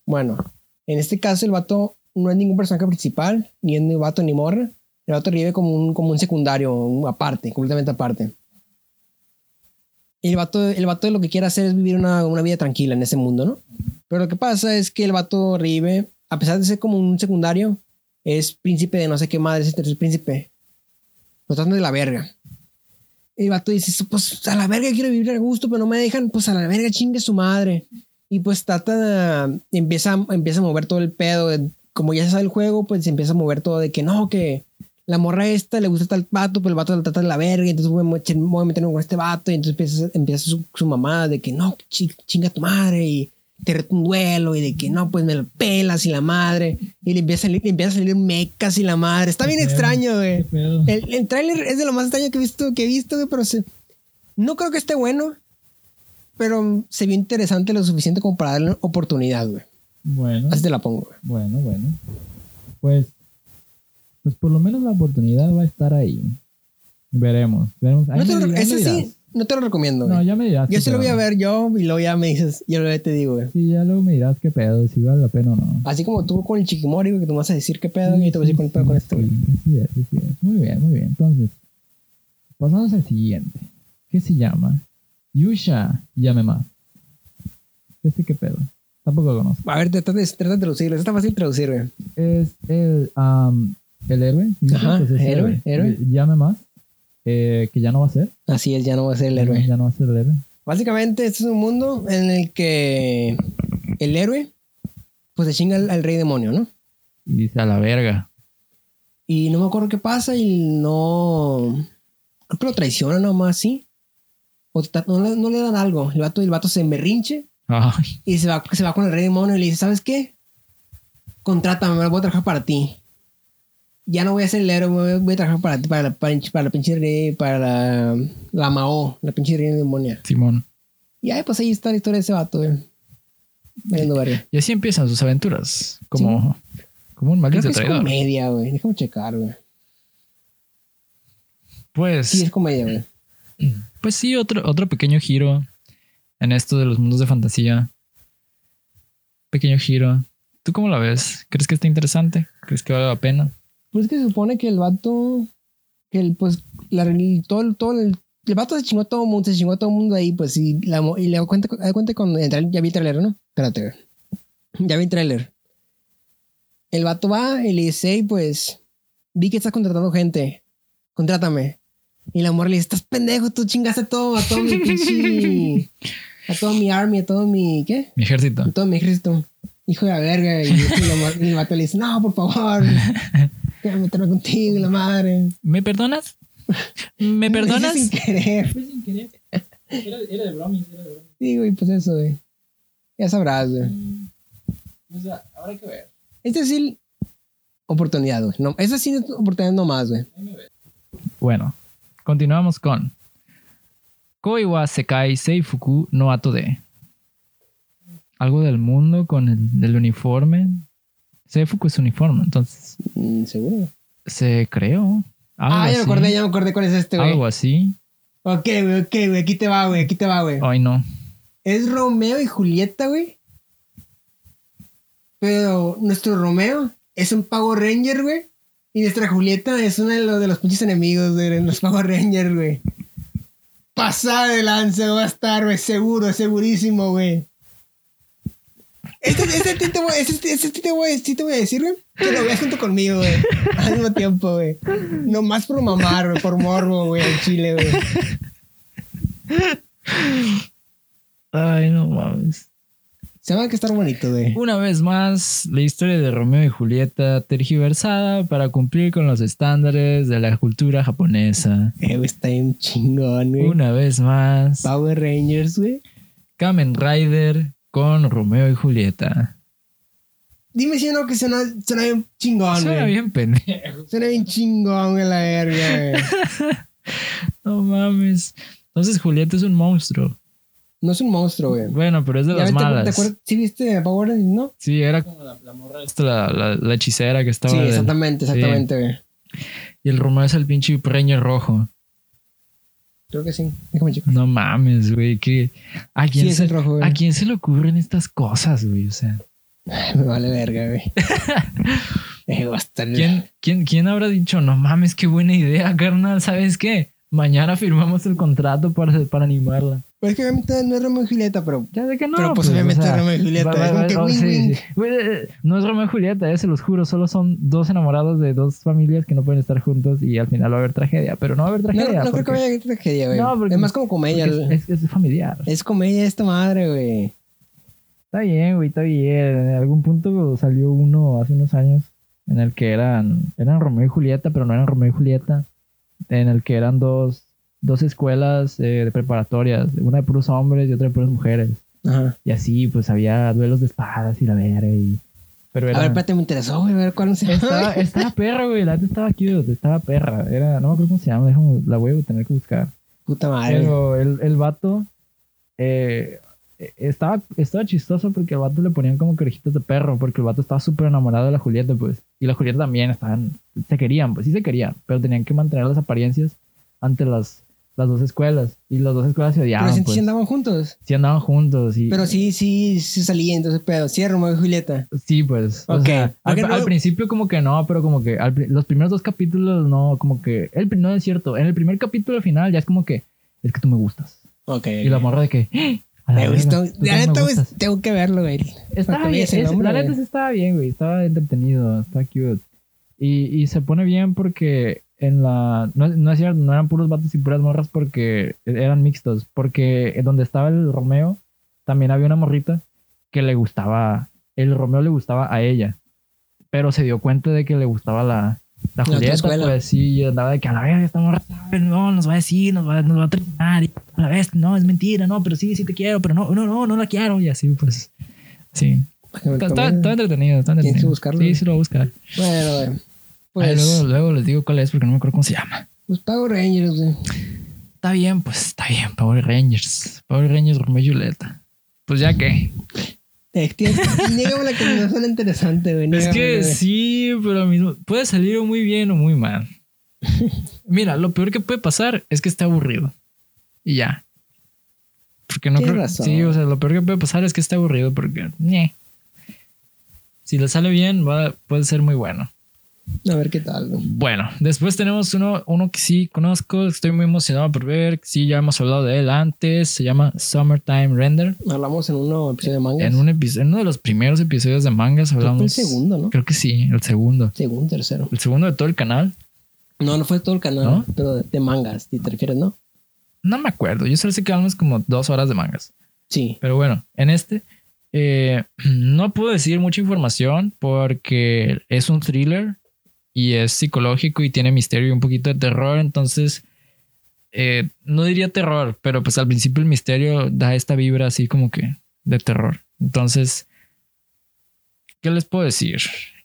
Bueno, en este caso el vato no es ningún personaje principal, ni es ni vato ni morra. El vato revive como un, como un secundario, un aparte, completamente aparte. El vato, el vato lo que quiere hacer es vivir una, una vida tranquila en ese mundo, ¿no? Pero lo que pasa es que el vato revive, a pesar de ser como un secundario, es príncipe de no sé qué madre, es el príncipe. Lo tratan de la verga. Y el vato dice, pues a la verga quiero vivir a gusto, pero no me dejan, pues a la verga chingue su madre. Y pues trata, empieza, empieza a mover todo el pedo. como ya se sabe el juego, pues se empieza a mover todo de que no, que la morra esta le gusta tal vato, pero el vato la trata de la verga, entonces voy a, meterme con este vato, y entonces empieza, empieza su, su mamá de que no, chinga tu madre, y te reto un duelo, y de que no, pues me lo pelas y la madre, y le empieza a salir, le empieza a salir mecas y la madre. Está bien extraño, güey. El, el tráiler es de lo más extraño que he visto, que he visto, güey, pero se- no creo que esté bueno. Pero se vio interesante lo suficiente como para darle oportunidad, güey. Bueno, Así te la pongo, güey. bueno, bueno. Pues, pues por lo menos la oportunidad va a estar ahí. Veremos, veremos. Ahí No te, me ahí sí, no te lo recomiendo, No, ya me dirás. yo sí lo voy a ver yo y luego ya me dices, yo te digo, güey. Sí, ya luego me dirás qué pedo, si vale la pena o no. Así como tú con el Chiquimori, güey, que tú me vas a decir qué pedo y yo te voy a decir con el pedo con esto, güey. Sí, así es. Muy bien, muy bien. Entonces, pasamos al siguiente. ¿Qué se llama? Yusha Llame más. ¿Este qué pedo? Tampoco lo conozco. A ver, trata de, trata de traducirlo. Está fácil traducir, güey. Es el, am, el héroe. Ajá, pues, es héroe, héroe. Llame más. Eh, que ya no va a ser. Así es, ya no va a ser el héroe. Ya no va a ser el héroe. Básicamente, este es un mundo en el que el héroe, pues se chinga al, al rey demonio, ¿no? Y dice a la verga. Y no me acuerdo qué pasa y no. Creo que lo traiciona nomás, sí. O ta- no, le- no le dan algo. El vato, el vato se emberrinche Ay, y se va, se va con el rey demonio y le dice: ¿Sabes qué? Contrátame, me voy a trabajar para ti. Ya no voy a ser el héroe, voy a, voy a trabajar para para la, para, para la pinche rey, para la, la Mao, la pinche rey demonia. Simón. Y ahí, pues ahí está la historia de ese vato, güey. Verga. Y así empiezan sus aventuras. Como, como un maldito Creo que es comedia, güey. Déjame checar, güey. Pues, Sí, es comedia, güey. pues sí, otro, otro pequeño giro en esto de los mundos de fantasía. Pequeño giro. ¿Tú cómo la ves? ¿Crees que está interesante? ¿Crees que vale la pena? Pues es que se supone que el vato, que el, pues, la, todo, el- todo el, el vato se chingó a todo el mundo, se chingó a todo el mundo ahí, pues, y, la, y le da cuenta, da cuenta cuando entra, ya vi el trailer, ¿no? Espérate. Ya vi el trailer. El vato va y le dice, "Hey, pues, vi que estás contratando gente, contrátame. Y la morra le dice, estás pendejo, tú chingaste todo, a todo mi a todo mi army, a todo mi, ¿qué? Mi ejército. A todo mi ejército. Hijo de la verga. Y, y la mor- y el vato le dice, no, por favor. Quiero meterme contigo, la madre. ¿Me perdonas? ¿Me perdonas? Sin querer. Fue sin querer. Era, era de bromis, era de bromis. Sí, güey, pues eso, güey. Ya sabrás, güey. O sea, habrá que ver. Este sí, oportunidad, güey. No, esa sí es oportunidad nomás, güey. Bueno, continuamos con Koi wa Sekai Seifuku no Ato de. Algo del mundo con el del uniforme. Seifuku es uniforme, entonces Mm, Seguro. se creó. Algo Ah, ya me acordé, ya me acordé cuál es este, güey. Algo así. Ok, güey, ok, güey. Aquí te va, güey. Aquí te va, güey. Ay, no. Es Romeo y Julieta, güey. Pero nuestro Romeo es un Power Ranger, güey. Y nuestra Julieta es uno de los, de los pinches enemigos de los Power Rangers, güey. Pasada de lanza va a estar, güey. Seguro, segurísimo, güey. Este, este, sí te voy, este, este te voy, sí te voy a decir, güey. Que lo veas junto conmigo, güey. Al mismo tiempo, güey. No más por mamar, güey. Por morbo, güey. En Chile, güey. Ay, no mames. Se va a estar bonito, güey. Una vez más, la historia de Romeo y Julieta tergiversada para cumplir con los estándares de la cultura japonesa. Eh, está bien chingón, güey. Una vez más, Power Rangers, güey. Kamen Rider con Romeo y Julieta. Dime si no que suena, suena bien chingón, Suena güey. bien pendejo. Suena bien chingón, güey, la verga, güey. No mames. Entonces Julieta es un monstruo. No es un monstruo, güey. Bueno, pero es de Ya las ves, ¿te, malas. te acuerdas? ¿Sí viste Power Rangers, no? Sí, era como la, la morra esta, la, la- la hechicera que estaba. Sí, exactamente, exactamente, güey. Y el Romeo es el pinche preño rojo. Creo que sí. Déjame checar. No mames, güey. ¿qué- ¿A, quién Sí, se, el rojo, güey. ¿A quién se le ocurren estas cosas, güey? O sea, Me vale verga, güey. Eh, ¿Quién, quién, ¿Quién habrá dicho, no mames, qué buena idea, carnal? ¿Sabes qué? Mañana firmamos el contrato para, para animarla. Pues es que obviamente no es Romeo y Julieta, pero Ya sé que no. Pero, pues, obviamente es Romeo y Julieta, va- va- es como va- que win, sí, win. sí. Güey, No es Romeo y Julieta, eh, se los juro. Solo son dos enamorados de dos familias que no pueden estar juntos y al final va a haber tragedia. Pero no va a haber no, tragedia. no creo que vaya a tragedia, güey. No, porque- es más como comedia. es, es- es familiar. Es comedia esta madre, güey. Está bien, güey, está bien. En algún punto salió uno hace unos años en el que eran, eran Romeo y Julieta, pero no eran Romeo y Julieta. En el que eran dos, dos escuelas eh, de preparatorias, una de puros hombres y otra de puras mujeres. Ajá. Y así, pues había duelos de espadas y la verga. Y... Pero A era... ver, espérate, me interesó, güey, a ver cuál se Estaba, estaba perra, güey. La neta estaba cute. Estaba perra. Era, no me acuerdo cómo se llama. déjame- la voy a tener que buscar. Puta madre. Pero el, el vato eh, estaba, estaba chistoso porque al vato le ponían como que orejitas de perro. Porque el vato estaba súper enamorado de la Julieta, pues. Y la Julieta también estaban. Se querían, pues sí se querían. Pero tenían que mantener las apariencias ante las, las dos escuelas. Y las dos escuelas se odiaban. Pero sí, pues. sí andaban juntos. Sí andaban juntos. Y, Pero sí, sí, sí salía entonces pedo. Sí, y Julieta. Sí, pues. O Ok. sea, al, no- al principio como que no, pero como que al los primeros dos capítulos no, como que... El, no es cierto. En el primer capítulo final ya es como que... Es que tú me gustas. Ok. Y la morra de que... Tengo que verlo, güey. Estaba bien. veas el es- nombre, la neta sí estaba bien, güey. Estaba entretenido. Estaba cute. Y, y se pone bien porque en la... No, no es cierto, no eran puros vatos y puras morras porque eran mixtos. Porque donde estaba el Romeo también había una morrita que le gustaba... El Romeo le gustaba a ella. Pero se dio cuenta de que le gustaba la... La Julieta, escuela. pues sí, y andaba de que a la vez esta morra no, nos va a decir, nos va, nos va a traicionar, y a la vez, no, es mentira, no, pero sí, sí te quiero, pero no, no, no, no la quiero, y así, pues, sí. Está, está- está entretenido, está entretenido. que buscarlo. Sí, sí lo voy a buscar. Bueno, güey. Ahí Pues, luego, luego les digo cuál es porque no me acuerdo cómo se llama. pues Power Rangers, güey. Está bien, pues está bien, Power Rangers. Power Rangers Romeo y Julieta. Pues ya que. Eh, tienes- Niégame la que suena interesante, güey. Es que güey. sí, pero mismo puede salir muy bien o muy mal. Mira, lo peor que puede pasar es que esté aburrido. Y ya. Porque no creo. razón. Sí, o sea, lo peor que puede pasar es que esté aburrido porque. ñe. Si le sale bien, va, puede ser muy bueno. A ver qué tal, güey. Bueno, después tenemos uno, uno que sí conozco, estoy muy emocionado por ver. Sí, ya hemos hablado de él antes. Se llama Summertime Render. Hablamos en un episodio de manga. En un episodio, en uno de los primeros episodios de mangas Creo que hablamos. el segundo, ¿no? Creo que sí, el segundo. Segundo, tercero. El segundo de todo el canal. No, no fue todo el canal, ¿No? pero de, de mangas, si te refieres, ¿no? No me acuerdo. Yo solo sé que hablamos como dos horas de mangas. Sí. Pero bueno, en este eh, no puedo decir mucha información porque es un thriller y es psicológico y tiene misterio y un poquito de terror. Entonces, eh, no diría terror, pero pues al principio el misterio da esta vibra así como que de terror. Entonces, ¿qué les puedo decir?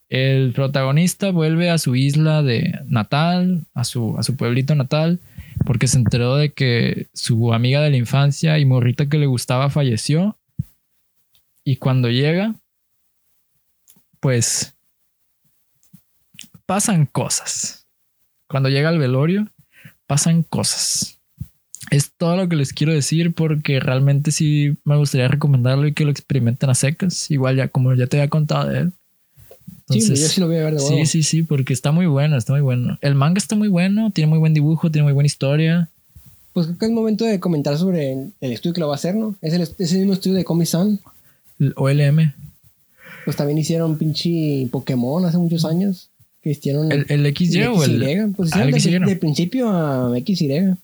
El protagonista vuelve a su isla de natal, a su, a su pueblito natal, porque se enteró de que su amiga de la infancia y morrita que le gustaba falleció. Y cuando llega, pues pasan cosas. Cuando llega al velorio, pasan cosas. Es todo lo que les quiero decir porque realmente sí me gustaría recomendarlo y que lo experimenten a secas. Igual ya como ya te había contado de él. sí, Entonces, yo sí lo voy a ver de. Sí, sí, sí, porque está muy bueno, está muy bueno. El manga está muy bueno, tiene muy buen dibujo, tiene muy buena historia. Pues creo que es momento de comentar sobre el, el estudio que lo va a hacer, ¿no? Es el, es el mismo estudio de Comic-San. El OLM. Pues también hicieron pinche Pokémon hace muchos años. ¿El, el XY o el...? Pues Ah, el de, XY. de principio a XY.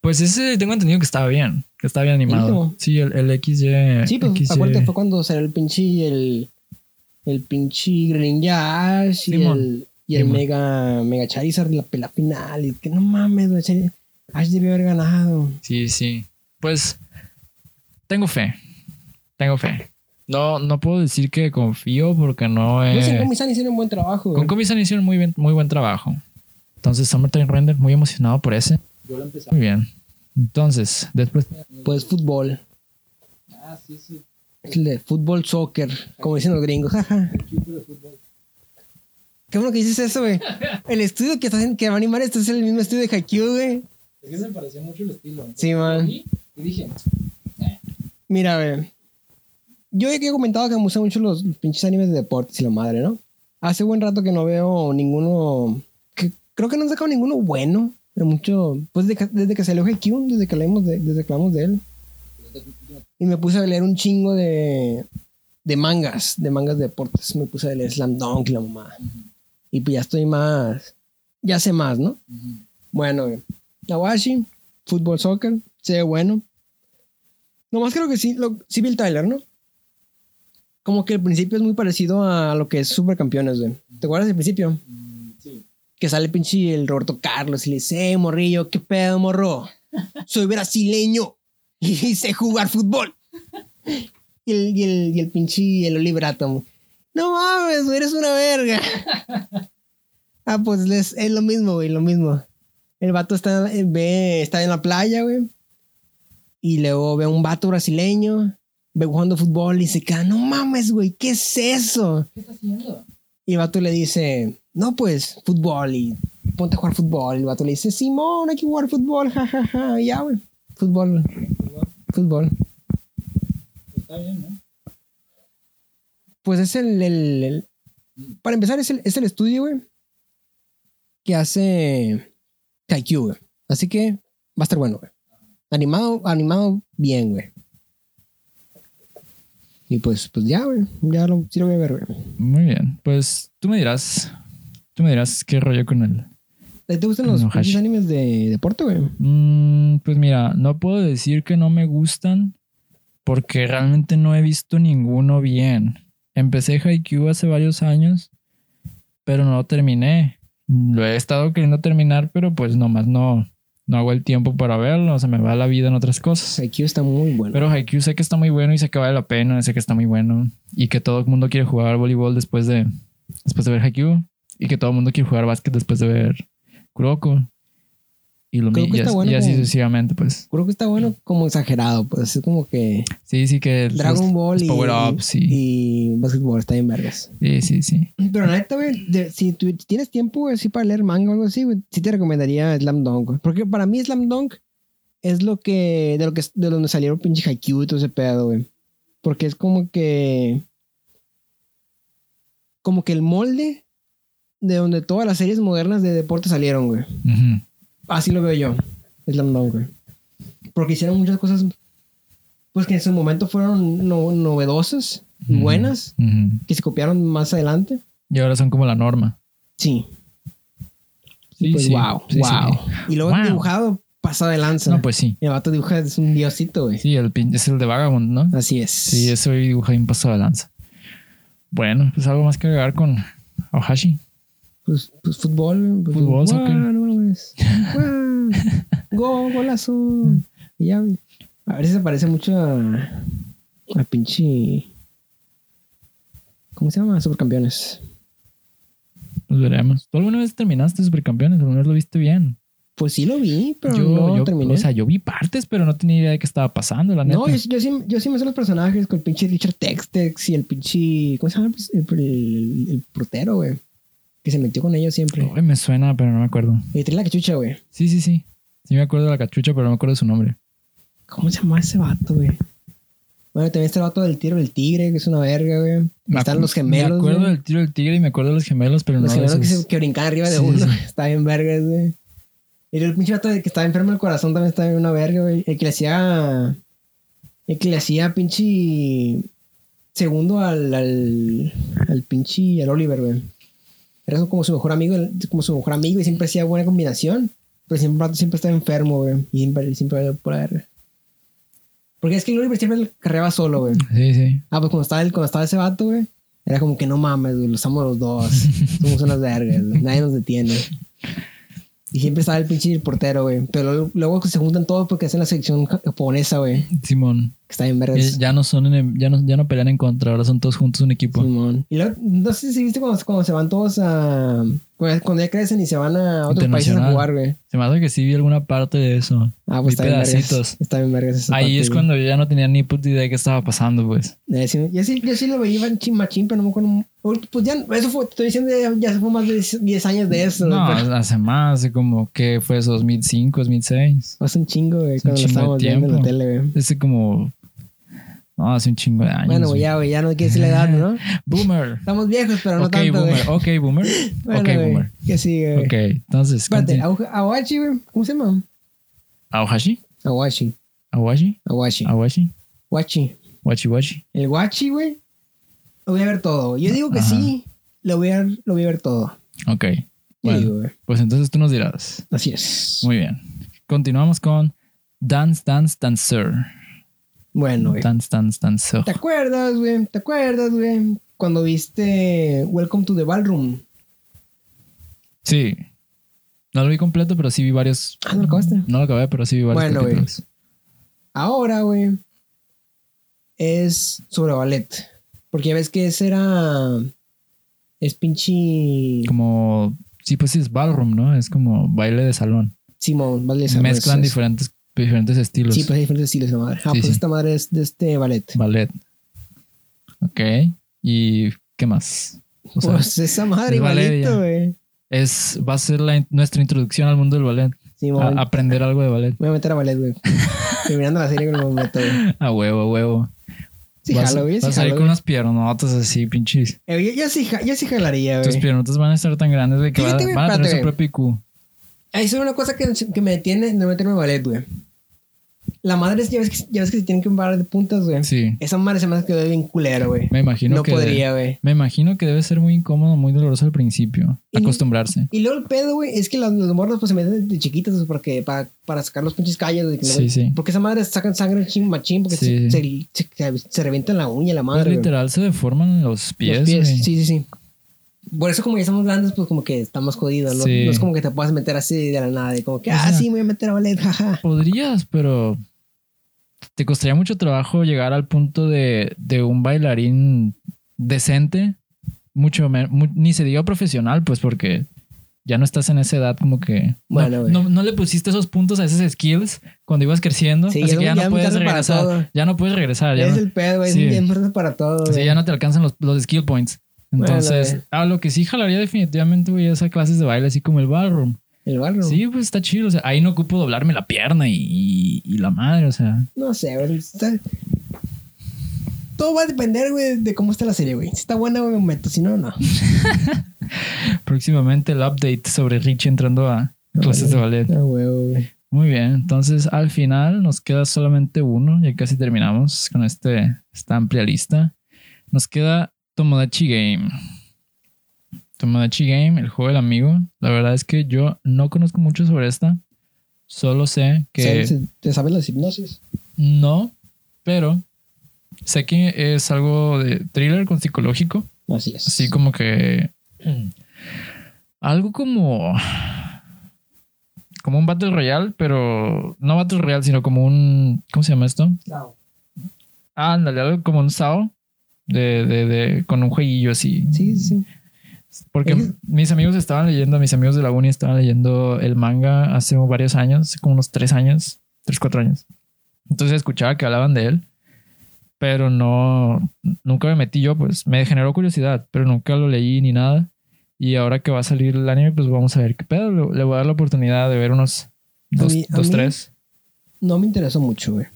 Pues ese tengo entendido que estaba bien, que estaba bien animado. Sí, el, el XY... Sí, pues XY. acuérdate, fue cuando salió el pinche el, el pinche Greninja Ash y Simón. el, y el Simón. Mega, Mega Charizard la, la final. Y que no mames, güey, Char- Ash debió haber ganado. Sí, sí. Pues tengo fe. Tengo fe. No, no puedo decir que confío porque no No sé, eh, Comic-San hicieron un buen trabajo. Con güey. Comisan hicieron muy, bien, muy buen trabajo. Entonces, Summertime Render, muy emocionado por ese. Muy bien. Entonces, después. Pues fútbol. El de fútbol, soccer, como dicen los gringos. Jaja. Qué bueno que dices eso, güey. El estudio que, está haciendo- que va a animar esto es el mismo estudio de Haikyuu, güey. Es que se parecía mucho el estilo. Sí, man. Y dije, Mira, güey. Yo ya que he comentado que me gustan mucho los, los pinches animes de deportes y la madre, ¿no? Hace buen rato que no veo ninguno. Que, creo que no han sacado ninguno bueno. De mucho. Pues desde que, desde que salió Haikyuu, desde que hablamos de, desde que hablamos de él. Y me puse a leer un chingo de. de mangas, de mangas de deportes. Me puse a leer Slam Dunk y la mamá. Y pues ya estoy más. Ya sé más, ¿no? Bueno. Awashi, fútbol, soccer, se ve bueno. Nomás creo que sí, lo, sí vi el Tyler, ¿no? Como que el principio es muy parecido a lo que es Supercampeones, güey. ¿Te acuerdas del principio? Sí. Que sale pinche el Roberto Carlos y le dice, eh, morrillo, ¿qué pedo, morro? Soy brasileño y sé jugar fútbol. Y el, y el, y el pinche el Oliver Atom. No mames, güey, eres una verga. ah, pues es, es lo mismo, güey, lo mismo. El vato está, eh, ve, está en la playa, güey. Y luego ve a un vato brasileño, jugando fútbol y se queda, no mames, güey, ¿qué es eso? ¿Qué está haciendo? Y el vato le dice, no, pues, fútbol y ponte a jugar fútbol. Y el vato le dice, Simón, hay que jugar fútbol, jajaja. Y ya, güey, fútbol, fútbol. Está bien, ¿no? Pues es el, el- el- para empezar, es el, es el estudio, güey, que hace Haikyuu, güey. Así que va a estar bueno, güey. Animado, animado bien, güey. Y pues, pues ya, güey. Ya lo, sí lo voy a ver, güey. Muy bien. Pues tú me dirás. Tú me dirás qué rollo con él. ¿Te gustan los No, animes de deporte, güey? Mm, pues mira, no puedo decir que no me gustan porque realmente no he visto ninguno bien. Empecé Haikyuu hace varios años, pero no lo terminé. Lo he estado queriendo terminar, pero pues nomás no, no hago el tiempo para verlo. Se me va la vida en otras cosas. Haikyuu está muy bueno. Pero Haikyuu sé que está muy bueno y sé que vale la pena, sé que está muy bueno y que todo el mundo quiere jugar voleibol después de después de ver Haikyuu y que todo el mundo quiere jugar básquet después de ver Kuroko. Y, lo Creo mi- que y bueno así como- sucesivamente, pues. Creo que está bueno como exagerado, pues es como que Sí, sí que los- Dragon Ball los y, power ups y, y básquetbol está bien vergas. sí, sí, sí. Pero la neta, güey, de- si tú tienes tiempo, güey, así para leer manga o algo así, güey, sí te recomendaría Slam Dunk, güey. Porque para mí Slam Dunk es lo que, de lo que, de donde salieron pinche Haikyuu y todo ese pedo, güey. Porque es como que, como que el molde de donde todas las series modernas de deporte salieron, güey. Ujú. Así lo veo yo, Slam Dunk. Porque hicieron muchas cosas, pues que en su momento fueron no- novedosas y Ujú. buenas, Ujú. que se copiaron más adelante. Y ahora son como la norma. Sí, Sí, pues sí. wow, Sí, sí. wow. Y luego Wow. dibujado pasado de lanza. No, pues sí. El vato dibuja es un diosito, güey. Sí, el es el de Vagabond, ¿no? Así es. Sí, eso dibuja bien pasado de lanza. Bueno, pues algo más que agregar con Ohashi. Pues, pues fútbol. pues, Fútbol, soccer. no. Go, golazo. Y ya. A ver si se parece mucho a. A pinche. ¿Cómo se llama? Supercampeones. Pues veremos. ¿Tú alguna vez terminaste Supercampeones? ¿Alguna vez lo viste bien? Pues sí lo vi, pero yo, no yo- terminé. O sea, yo vi partes, pero no tenía idea de qué estaba pasando, la neta. no, yo, yo sí, yo sí me sé los personajes con el pinche Richard Textex y el pinche. ¿Cómo se llama? El, el, el portero, güey. Que se metió con ellos siempre. Ay, me suena, pero no me acuerdo. Y trae la cachucha, güey. Sí, sí, sí. Sí me acuerdo de la cachucha, pero no me acuerdo de su nombre. ¿Cómo se llama ese vato, güey? Bueno, también está el vato del tiro del tigre, que es una verga, güey. Están los gemelos. Me acuerdo güey. del tiro del tigre y me acuerdo de los gemelos, pero Los no de gemelos que, que brincan arriba de Sí, uno. sí. Está bien vergas, güey. Y el pinche vato de que estaba enfermo del corazón también está bien una verga, güey. El que le hacía. El que le hacía pinche. Segundo al. al, al pinche. al Oliver, güey. Era como su mejor amigo, como su mejor amigo y siempre hacía buena combinación. Pero siempre, siempre estaba enfermo, güey. Y siempre, siempre por verga. Porque es que el Oliver siempre carreaba solo, güey. Sí, sí. Ah, pues cuando estaba, el, cuando estaba ese vato, güey, era como que no mames, güey, los amo los dos. Somos unas vergas, nadie nos detiene. Y siempre estaba el pinche portero, güey. Pero luego, se juntan todos porque hacen la selección japonesa, güey. Simón. Que está bien Eh, vergas. Ya no son enem- ya no, ya no pelean en contra, ahora son todos juntos un equipo. Simón. Y luego, no sé si viste cuando, cuando se van todos a. Cuando cuando ya crecen y se van a otros países a jugar, güey. Se me hace que sí vi alguna parte de eso. Ah, Vi pues está bien pedacitos. vergas. Está bien vergas esa Ahí parte, es güey. cuando yo ya no tenía ni puta idea de qué estaba pasando, pues. Eh, sí, yo, sí, yo sí lo veía en chimachín, pero no me acuerdo. Pues ya, eso fue, estoy diciendo, ya, ya fue más de 10 años de eso. No, pero- hace más, hace como que fue eso, 2005, 2006. Hace un chingo, güey, Hace un cuando lo estábamos viendo en la tele, güey. Ese como No, hace un chingo de años. Bueno, güey, ya, güey, ya no hay que decir la edad, ¿no? Boomer. Estamos viejos, pero no ok, tanto, boomer. Ok, boomer. Bueno, ok, boomer. Que güey. Ok, entonces. Espérate, Awashi, güey. ¿Cómo se llama? ¿Aohashi? Awashi. ¿Awashi? Awashi. ¿Awashi? Wachi. ¿Wachi Wachi? El Wachi, güey. Lo voy a ver todo. Yo digo que Ajá. sí. Lo voy a, lo voy a ver todo. Ok. Bueno, digo, pues entonces tú nos dirás. Así es. Muy bien. Continuamos con Dance, Dance, Dancer. Bueno, güey. Dance, Dance, Dancer. ¿Te acuerdas, güey? ¿Te acuerdas, güey? Cuando viste Welcome to the Ballroom. Sí. No lo vi completo, pero sí vi varios. Ah, ¿no lo acabaste? No lo acabé, pero sí vi varios Bueno, güey. Ahora, güey, es sobre ballet. Porque ya ves que ese era. Es pinche. Como. Sí, pues sí, es ballroom, ¿no? Es como baile de salón. Simón, ballet. ¿sabes? Mezclan Es- diferentes, diferentes estilos. Sí, pues hay diferentes estilos de madre. Ah, Sí, pues sí. esta madre es de este ballet. Ballet. Ok. ¿Y qué más? O sea, pues esa madre igualito, güey. es, va a ser la nuestra introducción al mundo del ballet. A- aprender algo de ballet. Me voy a meter a ballet, güey. Terminando la serie con me meto, güey. A huevo, a huevo. Sí, vas jalo, güey. Sí, vas a ir con güey. unas piernotas así, pinches. Eh, yo, yo sí, yo sí jalaría, Tus güey. piernotas van a estar tan grandes de que va- güey, van a tener su propio IQ. Ahí es una cosa que, que me detiene de meterme ballet, güey. La madre, ya ves, que, ya ves que se tienen que parar de puntas, güey. Sí. Esa madre se me hace que bien culero, güey. Me imagino No que. podría, güey. Me imagino que debe ser muy incómodo, muy doloroso al principio. Y- Acostumbrarse. Y luego el pedo, güey, es que los, los morros pues se meten de chiquitos pues, porque para, para sacar los pinches callos. güey, que no- Sí, sí. Porque esa madre sacan sangre ching machín porque Sí. se, se, se, se revientan la uña la Pues madre. güey. literal se deforman los pies. Los pies. Sí, sí, sí. Por eso como ya estamos grandes, pues como que estamos jodidos, ¿no? Sí. No es como que te puedas meter así de la nada y como que, O ah, sea- sí, me voy a meter a ballet, jaja. Podrías, pero te costaría mucho trabajo llegar al punto de, de un bailarín decente. Mucho mu- ni se diga profesional, pues porque ya no estás en esa edad como que no- Bueno, no, no le pusiste esos puntos a esos skills cuando ibas creciendo. Sí, así que ya, no puedes regresar. Ya no puedes regresar. Ya es no- el pedo, güey. sí. Es bien para todo, güey. ya no te alcanzan los, los skill points. Bueno, Entonces, güey. a lo que sí jalaría definitivamente, güey, esas clases de baile, así como el ballroom. El barro. Sí, pues está chido. O sea, ahí no ocupo doblarme la pierna y, y- y la madre, o sea. No sé, güey. está- Todo va a depender, güey, de cómo está la serie, güey. Si está buena, güey, me meto. Si no, no. Próximamente el update sobre Richie entrando a clases de ballet. Ah, huevo, güey. Muy bien, entonces al final nos queda solamente uno, ya casi terminamos con este, esta amplia lista. Nos queda Tomodachi Game. Tomodachi Game, el juego del amigo. La verdad es que yo no conozco mucho sobre esta. Solo sé que ¿Sabes- ¿Te sabes las hipnosis? no, pero sé que es algo de thriller con psicológico. Así es. Así como que. Algo como. Como un Battle Royale, pero. No Battle Royale, sino como un. ¿Cómo se llama esto? Claro. Ah, ándale, algo como un SAO. De, de, de, con un jueguillo así. Sí, sí. Porque Es- mis amigos estaban leyendo, mis amigos de la uni estaban leyendo el manga hace varios años, como unos tres años, tres, cuatro años. Entonces escuchaba que hablaban de él, pero no, nunca me metí yo, pues me generó curiosidad, pero nunca lo leí ni nada. Y ahora que va a salir el anime, pues vamos a ver qué pedo. Le, voy a dar la oportunidad de ver unos dos, mí- dos tres. No me interesó mucho, güey.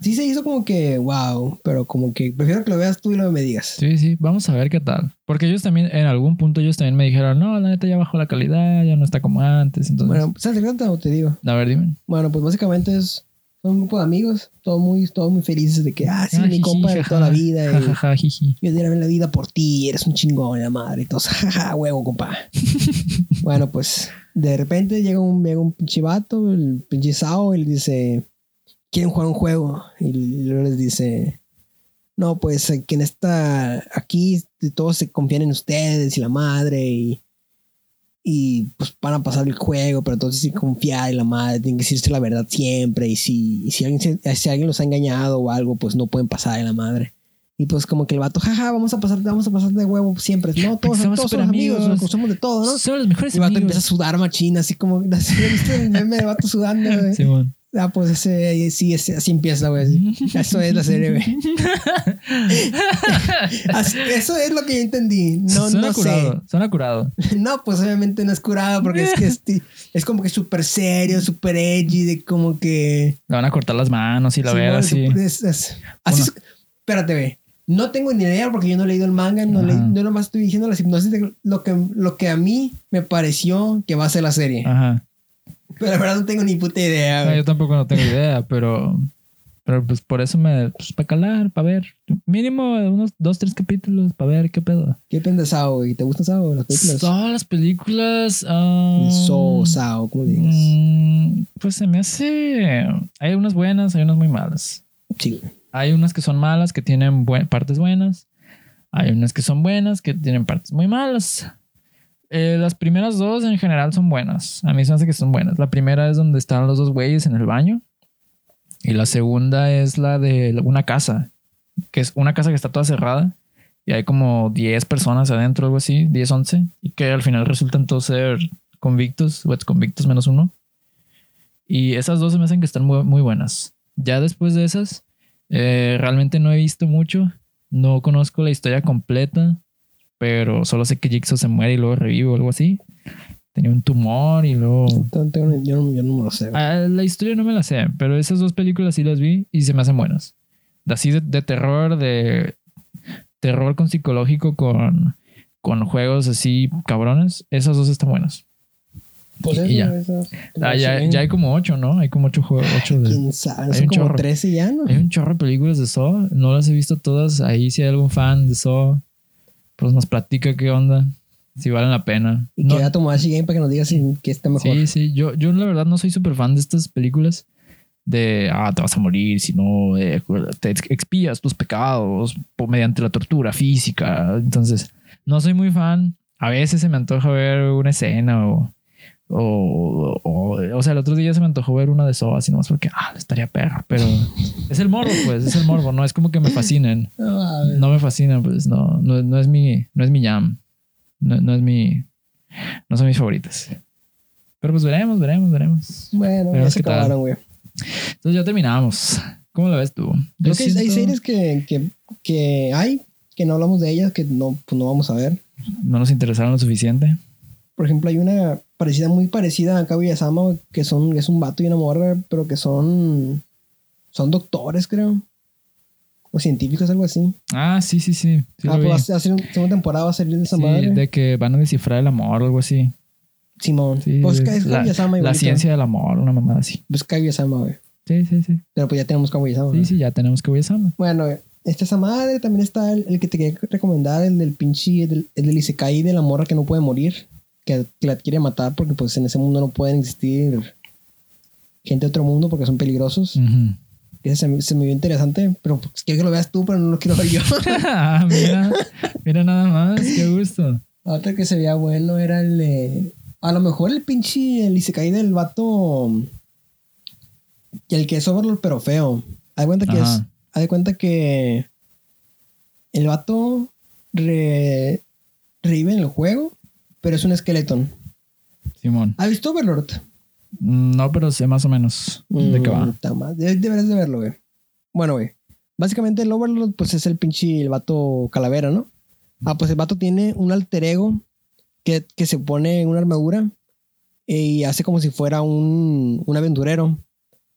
Sí se hizo como que, wow, pero como que prefiero que lo veas tú y luego me digas. Sí, sí, vamos a ver qué tal. Porque ellos también, en algún punto, ellos también me dijeron, no, la neta ya bajó la calidad, ya no está como antes. Entonces, Bueno, ¿sabes de cuánto te digo? a ver, dime. Bueno, pues básicamente es son un grupo de amigos, todos muy, todos muy felices de que, ah, sí, Ah, mi compa de toda la vida. y jajaja, jiji. yo la vida por ti, eres un chingón, la madre. Y todos, jaja, huevo, compa. bueno, pues de repente llega un, llega un pinche vato, el pinche Sao, y le dice, ¿quieren jugar un juego? Y luego les dice, no, pues eh, quien está aquí, todos se confían en ustedes y la madre, y, y pues van a pasar el juego, pero entonces sí confiar en la madre, tienen que decirse la verdad siempre, y si, y si, alguien, se- si alguien los ha engañado o algo, pues no pueden pasar en la madre. Y pues como que el vato, jaja, vamos a pasar, vamos a pasar de huevo siempre. No, todos, somos todos somos amigos, amigos. nos conocemos de todo, ¿no? Son los mejores Y el vato amigos. empieza a sudar machina, así como, ¿viste el meme de vato sudando, güey? Ah, pues ese, sí, ese- así empieza, güey. Eso es la serie, güey. Eso es lo que yo entendí. No, suena no curado. Suena curado. sé. No, pues obviamente no es curado porque es que es, es como que súper serio, súper edgy, de como que... Le van a cortar las manos y la Sí, bueno, así. es- es- así es- Espérate, güey. No tengo ni idea porque yo no he leído el manga, no, leí, yo nomás estoy diciendo la hipnosis de lo que, lo que a mí me pareció que va a ser la serie. Ajá. Pero la verdad no tengo ni puta idea, No, yo tampoco no tengo idea, pero. Pero pues por eso me. Pues para calar, para ver. Mínimo unos dos, tres capítulos para ver qué pedo. ¿Qué piensas, Sao, güey? ¿Te gustan Sao las películas? Todas las películas. ah, So, Sao, como le digas. mm, pues se me hace. Hay unas buenas, hay unas muy malas. Sí. Hay unas que son malas, que tienen buen- partes buenas. Hay unas que son buenas, que tienen partes muy malas. Eh, las primeras dos en general son buenas. A mí se me hace que son buenas. La primera es donde están los dos güeyes en el baño. Y la segunda es la de una casa. Que es una casa que está toda cerrada. Y hay como 10 personas adentro, algo así. 10, 11. Y que al final resultan todos ser convictos. O ex convictos menos uno. Y esas dos se me hacen que están muy, muy buenas. Ya después de esas, eh, realmente no he visto mucho. No conozco la historia completa. Pero solo sé que Jigsaw se muere y luego revive o algo así. Tenía un tumor y luego... Yo, no, yo no me lo sé. Ah, la historia no me la sé, pero esas dos películas sí las vi y se me hacen buenas. De Así de, de terror, de terror con psicológico, con, con juegos así cabrones. Esas dos están buenas. Pues y ya. eso, Ah, ya, ya hay como ocho, ¿no? Hay como ocho juegos. Ocho de, ¿Quién sabe? hay un como chorro. 13 ya, ¿no? hay un chorro de películas de Saw. No las he visto todas. Ahí si hay algún fan de Saw, pues nos platica qué onda. Si valen la pena. Y No- que Tomodachi Game para que nos diga si que está mejor. Sí, sí. Yo, yo la verdad no soy súper fan de estas películas de, ah, te vas a morir si no eh, te ex- expías tus pecados por- mediante la tortura física. Entonces, no soy muy fan. A veces se me antoja ver una escena o, o, o, o sea, el otro día se me antojó ver una de Saw así nomás porque, ah, estaría perra. Pero es el morbo, pues, es el morbo. No es como que me fascinen. No, me fascinan, pues, no, no, no es mi, no es mi jam. No, no es mi, no son mis favoritas. Pero pues veremos, veremos, veremos. Bueno, ya Veremos se qué tal. acabaron, güey. Entonces ya terminamos. ¿Cómo lo ves tú? Yo Creo que hay- series que, que, que hay que no hablamos de ellas, que no, pues no vamos a ver. no nos interesaron lo suficiente. Por ejemplo, hay una parecida, muy parecida a Kaguya-sama, que son, es un vato y una morra, pero que son, son doctores, creo. O científicos, algo así. Ah, sí, sí, sí. sí ah, pues hace una segunda temporada va a salir de esa Sí, madre. de que van a descifrar el amor o algo así. Simón. Sí, pues es la, Kaguya-sama la ciencia del amor, una mamada así. Pues Kaguya-sama, güey. Sí, sí, sí. Pero pues ya tenemos Kaguya-sama. Sí, sí, ya tenemos esa. Bueno, está esa madre. También está el, el que te quería recomendar, el del pinche, el del, el del Isekai de la morra que no puede morir. Que, que la quiere matar porque pues en ese mundo no pueden existir gente de otro mundo porque son peligrosos. Ujú. Ese se, me- se me vio interesante, pero pues, quiero que lo veas tú, pero no lo quiero ver yo. Ah, mira, mira nada más, qué gusto. La otra que se veía bueno era el de... A lo mejor el pinche, el Isekai del vato... El que es Overlord, pero feo. Haz de cuenta que es... Ajá. De cuenta que... El vato re- revive en el juego, pero es un esqueleto. Simón. ¿Has visto Overlord? No, pero sé más o menos de qué Mm, va. mal. De- Deberías de verlo, güey. Bueno, güey. Básicamente el Overlord, pues es el pinche el vato calavera, ¿no? Ah, pues el vato tiene un alter ego que, que se pone una armadura y hace como si fuera un, un aventurero.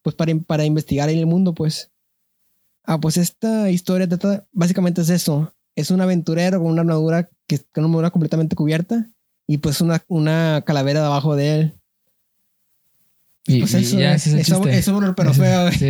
Pues para, para investigar en el mundo, pues. Ah, pues esta historia trata, básicamente es eso. Es un aventurero con una armadura que con una armadura completamente cubierta y pues una, una calavera debajo de él. Y, Pues y eso, ya güey. ese es es, es Overlord, pero feo, güey. Sí.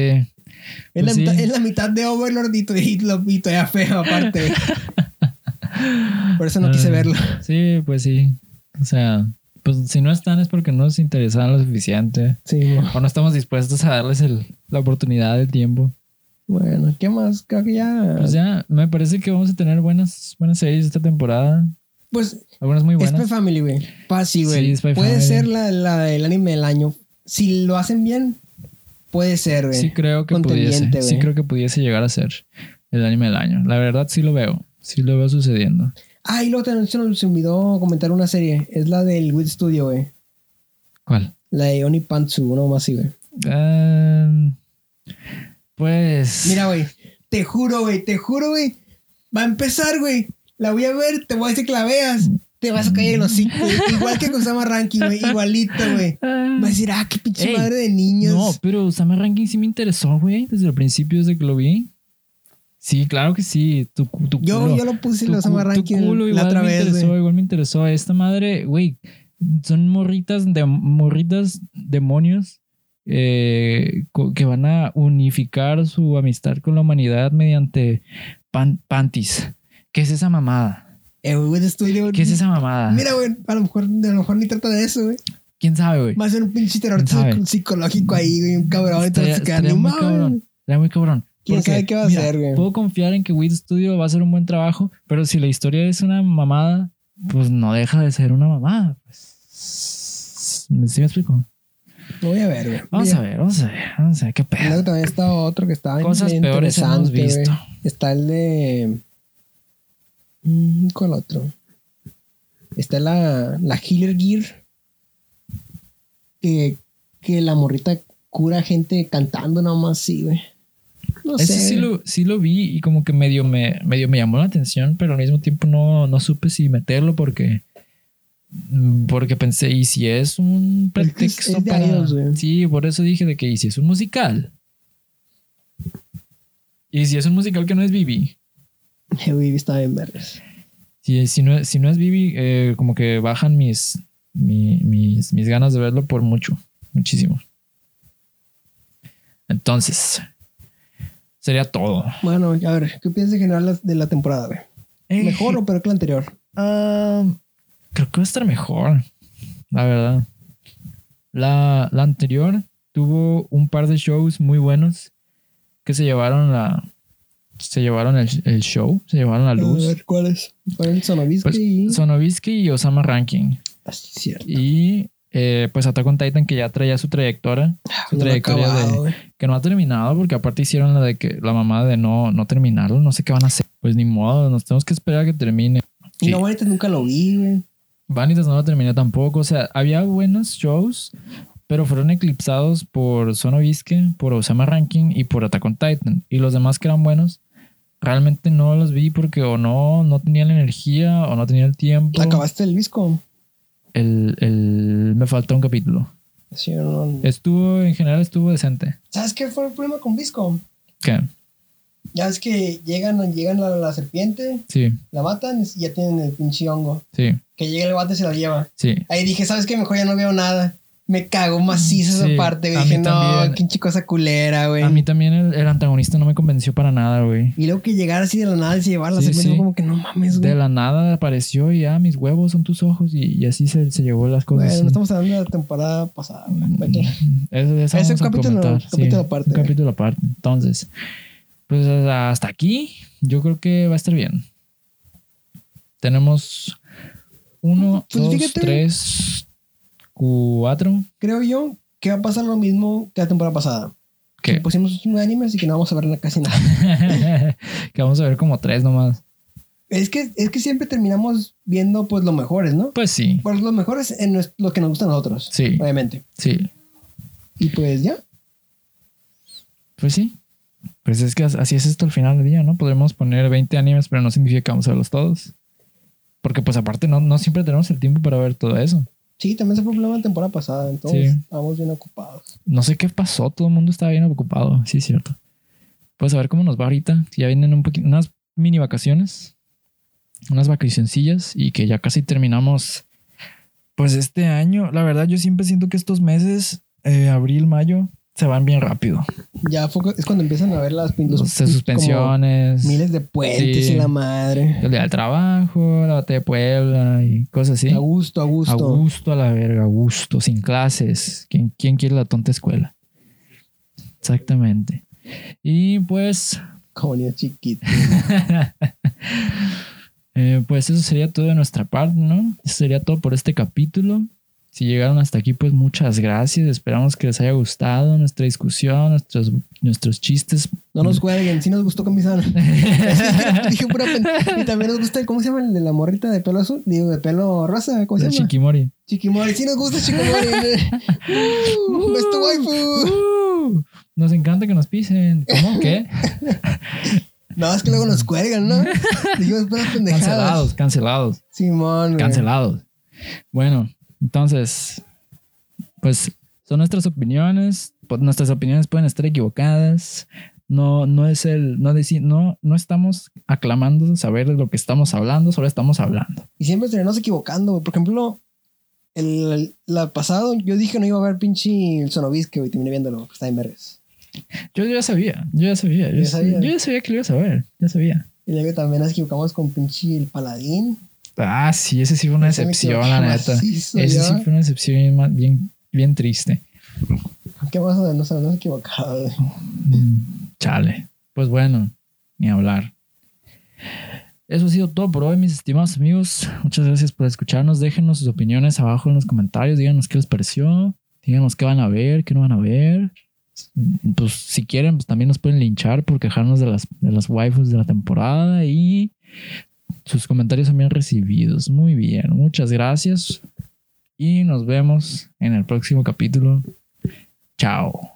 Es, Pues la sí. mitad, es la mitad de Overlord y, y, lo- y todavía feo aparte. Por eso no quise Ah, verlo. Sí, pues sí. O sea, pues si no están es porque no nos interesan lo suficiente. Sí. O no estamos dispuestos a darles el- la oportunidad del tiempo. bueno, ¿qué más? Creo que ya. Pues ya, me parece que vamos a tener buenas, buenas series esta temporada. Pues Algunas muy Spy buenas. Family, güey. Fácil, güey. Sí, Spy puede Family. ser la, la del anime del año. Si lo hacen bien, puede ser, güey. Sí creo que pudiese. Contendiente, Sí creo que pudiese llegar a ser el anime del año. La verdad sí lo veo. Sí lo veo sucediendo. Ah, y luego también se nos olvidó comentar una serie. Es la del Wit Studio, güey. ¿Cuál? La de Oni Pantsu, una más así, güey. Ah, pues. Mira, güey. Te juro, güey. Te juro, güey. Va a empezar, güey. La voy a ver. Te voy a decir que la veas. Te vas a caer en los cinco, Igual que con Sama Ranking, güey. Igualito, güey. Va a decir, ah, qué pinche Ey, madre de niños. No, pero Summer Ranking sí me interesó, güey. Desde el principio, desde que lo vi. Sí, claro que sí. Tu, tu yo, culo. yo lo puse en los Sama Ranking la otra vez, interesó, güey. igual me interesó. Esta madre, güey, son morritas de morritas demonios eh, que van a unificar su amistad con la humanidad mediante pan- panties. ¿Qué es esa mamada? Eh, güey, ¿Qué es esa mamada? Mira, güey, a lo mejor, a lo mejor ni trata de eso, güey. ¿Quién sabe, güey? Va a ser un pinche terror psicológico ahí, güey, un cabrón. Estaría, se quedan, estaría "No muy mames". cabrón. Estaría muy cabrón. ¿Quién sabe qué va a mira, hacer, güey? Puedo confiar en que Weed Studio va a hacer un buen trabajo, pero si la historia es una mamada, pues no deja de ser una mamada. Pues, ¿Sí me explico? Voy a ver, güey. Vamos Mira, a ver, vamos a ver, vamos a ver qué pedo. Luego también está otro que está Cosas peores hemos visto. Está el de. Mm, ¿Cuál otro? Está la, la Healer Gear. Que, que la morrita cura gente cantando nomás, sí, güey. No Ese sé. sí lo, sí lo vi y como que medio me, medio me llamó la atención, pero al mismo tiempo no, no supe si meterlo porque mm, porque pensé, ¿y si es un es- pretexto es para...? sí, por eso dije de que, ¿y si es un musical? ¿Y si es un musical que no es Bibi? Eh, güey, está bien vergas. Si, si, no, si no es Bibi, eh, como que bajan mis, mi- mis, mis ganas de verlo por mucho, muchísimo. Entonces, sería todo. Bueno, a ver, ¿qué piensas en general de la temporada, güey? ¿Mejor o peor que la anterior? Ah, creo que va a estar mejor, la verdad. La, la anterior tuvo un par de shows muy buenos que se llevaron la se llevaron el, el show, se llevaron la A luz. ver, ¿cuál es? ¿Cuál es el Sonovisky? Pues, y... Sonovisky y Osama Ranking. Así es cierto. Y eh, pues Attack on Titan que ya traía su trayectoria, su No lo he trayectoria acabado, de, güey. que no ha terminado porque aparte hicieron la de que la mamá de no, no terminarlo, no sé qué van a hacer. Pues ni modo, nos tenemos que esperar a que termine. Y Sí. no, ahorita nunca lo vi, güey. Vanitas no lo terminé tampoco. O sea, había buenos shows, pero fueron eclipsados por Sonovisque, por Osama Ranking y por Attack on Titan. Y los demás que eran buenos, realmente no los vi porque o no, no tenía la energía o no tenía el tiempo. ¿Acabaste el disco? El, el- me faltó un capítulo. Sí, o no. Estuvo, en general estuvo decente. ¿Sabes qué fue el problema con Visco? ¿Qué? Ya es que llegan, llegan a la serpiente, Sí, la matan y ya tienen el pinche hongo. sí, Que llega el bate y se la lleva. sí. Ahí dije, ¿sabes qué? Mejor ya no veo nada. Me cago macizo Sí, esa parte, güey. Dije, no, pinche cosa culera, güey. A mí también el, el antagonista no me convenció para nada, güey. Y luego que llegara así de la nada y se llevara la Sí, serpiente, sí. como que no mames, güey. De la nada apareció y ah, mis huevos son tus ojos y, y así se, se llevó las cosas. Bueno, no estamos hablando de la temporada pasada, güey. ¿Para qué? Ese vamos a capítulo- capítulo aparte, Un capítulo aparte. Entonces, pues hasta aquí yo creo que va a estar bien. Tenemos uno, Pues dos, fíjate. tres, cuatro. Creo yo que va a pasar lo mismo que la temporada pasada. Que pusimos un animes y que no vamos a ver casi nada. que vamos a ver como tres nomás. Es que, es que siempre terminamos viendo pues los mejores, ¿no? Pues sí, Pues los mejores en lo que nos gusta a nosotros. Sí. Obviamente. sí, Y pues ya. pues sí. Pues es que así es esto al final del día, ¿no? Podremos poner 20 animes, pero no significa que vamos a verlos todos. Porque pues aparte no, no siempre tenemos el tiempo para ver todo eso. Sí, también se fue problema la temporada pasada. Entonces Sí. estábamos bien ocupados. No sé qué pasó, todo el mundo estaba bien ocupado, sí es cierto. Pues a ver cómo nos va ahorita. Ya vienen un poquito, unas mini vacaciones, unas vacacioncillas y que ya casi terminamos. Pues este año, la verdad, yo siempre siento que estos meses, eh, abril, mayo, se van bien rápido. Ya es cuando empiezan a ver las los- suspensiones, miles de puentes Sí. y la madre. el día del trabajo, la batalla de Puebla y cosas así. A gusto, a gusto. A gusto a la verga, a gusto, sin clases. ¿Quién, quién quiere la tonta escuela? Exactamente. Y pues, Como niño chiquito. eh, pues eso sería todo de nuestra parte, ¿no? Eso sería todo por este capítulo. Si llegaron hasta aquí, pues muchas gracias. Esperamos que les haya gustado nuestra discusión, nuestros, nuestros chistes. No nos jueguen, sí nos gustó Bizarro. Dije pura Y también nos gusta, el- ¿cómo se llama el de la morrita de pelo azul? Digo, de pelo rosa, ¿cómo se llama? Chiquimori. Chiquimori, sí nos gusta Chiquimori. uh, nuestro waifu. Uh, nos encanta que nos pisen. ¿Cómo? ¿Qué? No, es que luego nos cuelgan, ¿no? Dijimos puras pendejadas. Cancelados, cancelados, Simón, cancelados. Bueno, entonces, pues son nuestras opiniones. Pues, nuestras opiniones pueden estar equivocadas. No, no es el, no decir, no, no estamos aclamando saber de lo que estamos hablando, solo estamos hablando. Y siempre terminamos equivocando. Por ejemplo, el, el- la pasado yo dije que no iba a ver pinche el Sonovisque, güey. Terminé viéndolo, que está en vergas. Yo ya sabía, yo ya sabía, yo, Ya sabía. yo ya sabía que lo ibas a ver, ya sabía. Y luego también nos equivocamos con pinche el Paladín. Ah, sí, ese sí fue una Ese excepción, la neta. macizo, Ese sí fue una excepción bien, bien, bien triste. ¿Qué más nos hemos equivocado? Mm, Chale. Pues bueno, ni hablar. Eso ha sido todo por hoy, mis estimados amigos. Muchas gracias por escucharnos. Déjenos sus opiniones abajo en los comentarios. Díganos qué les pareció. Díganos qué van a ver, qué no van a ver. Pues si quieren, pues también nos pueden linchar por quejarnos de las, de las waifus de la temporada. Y sus comentarios son bien recibidos. Muy bien. Muchas gracias. Y nos vemos en el próximo capítulo. Chao.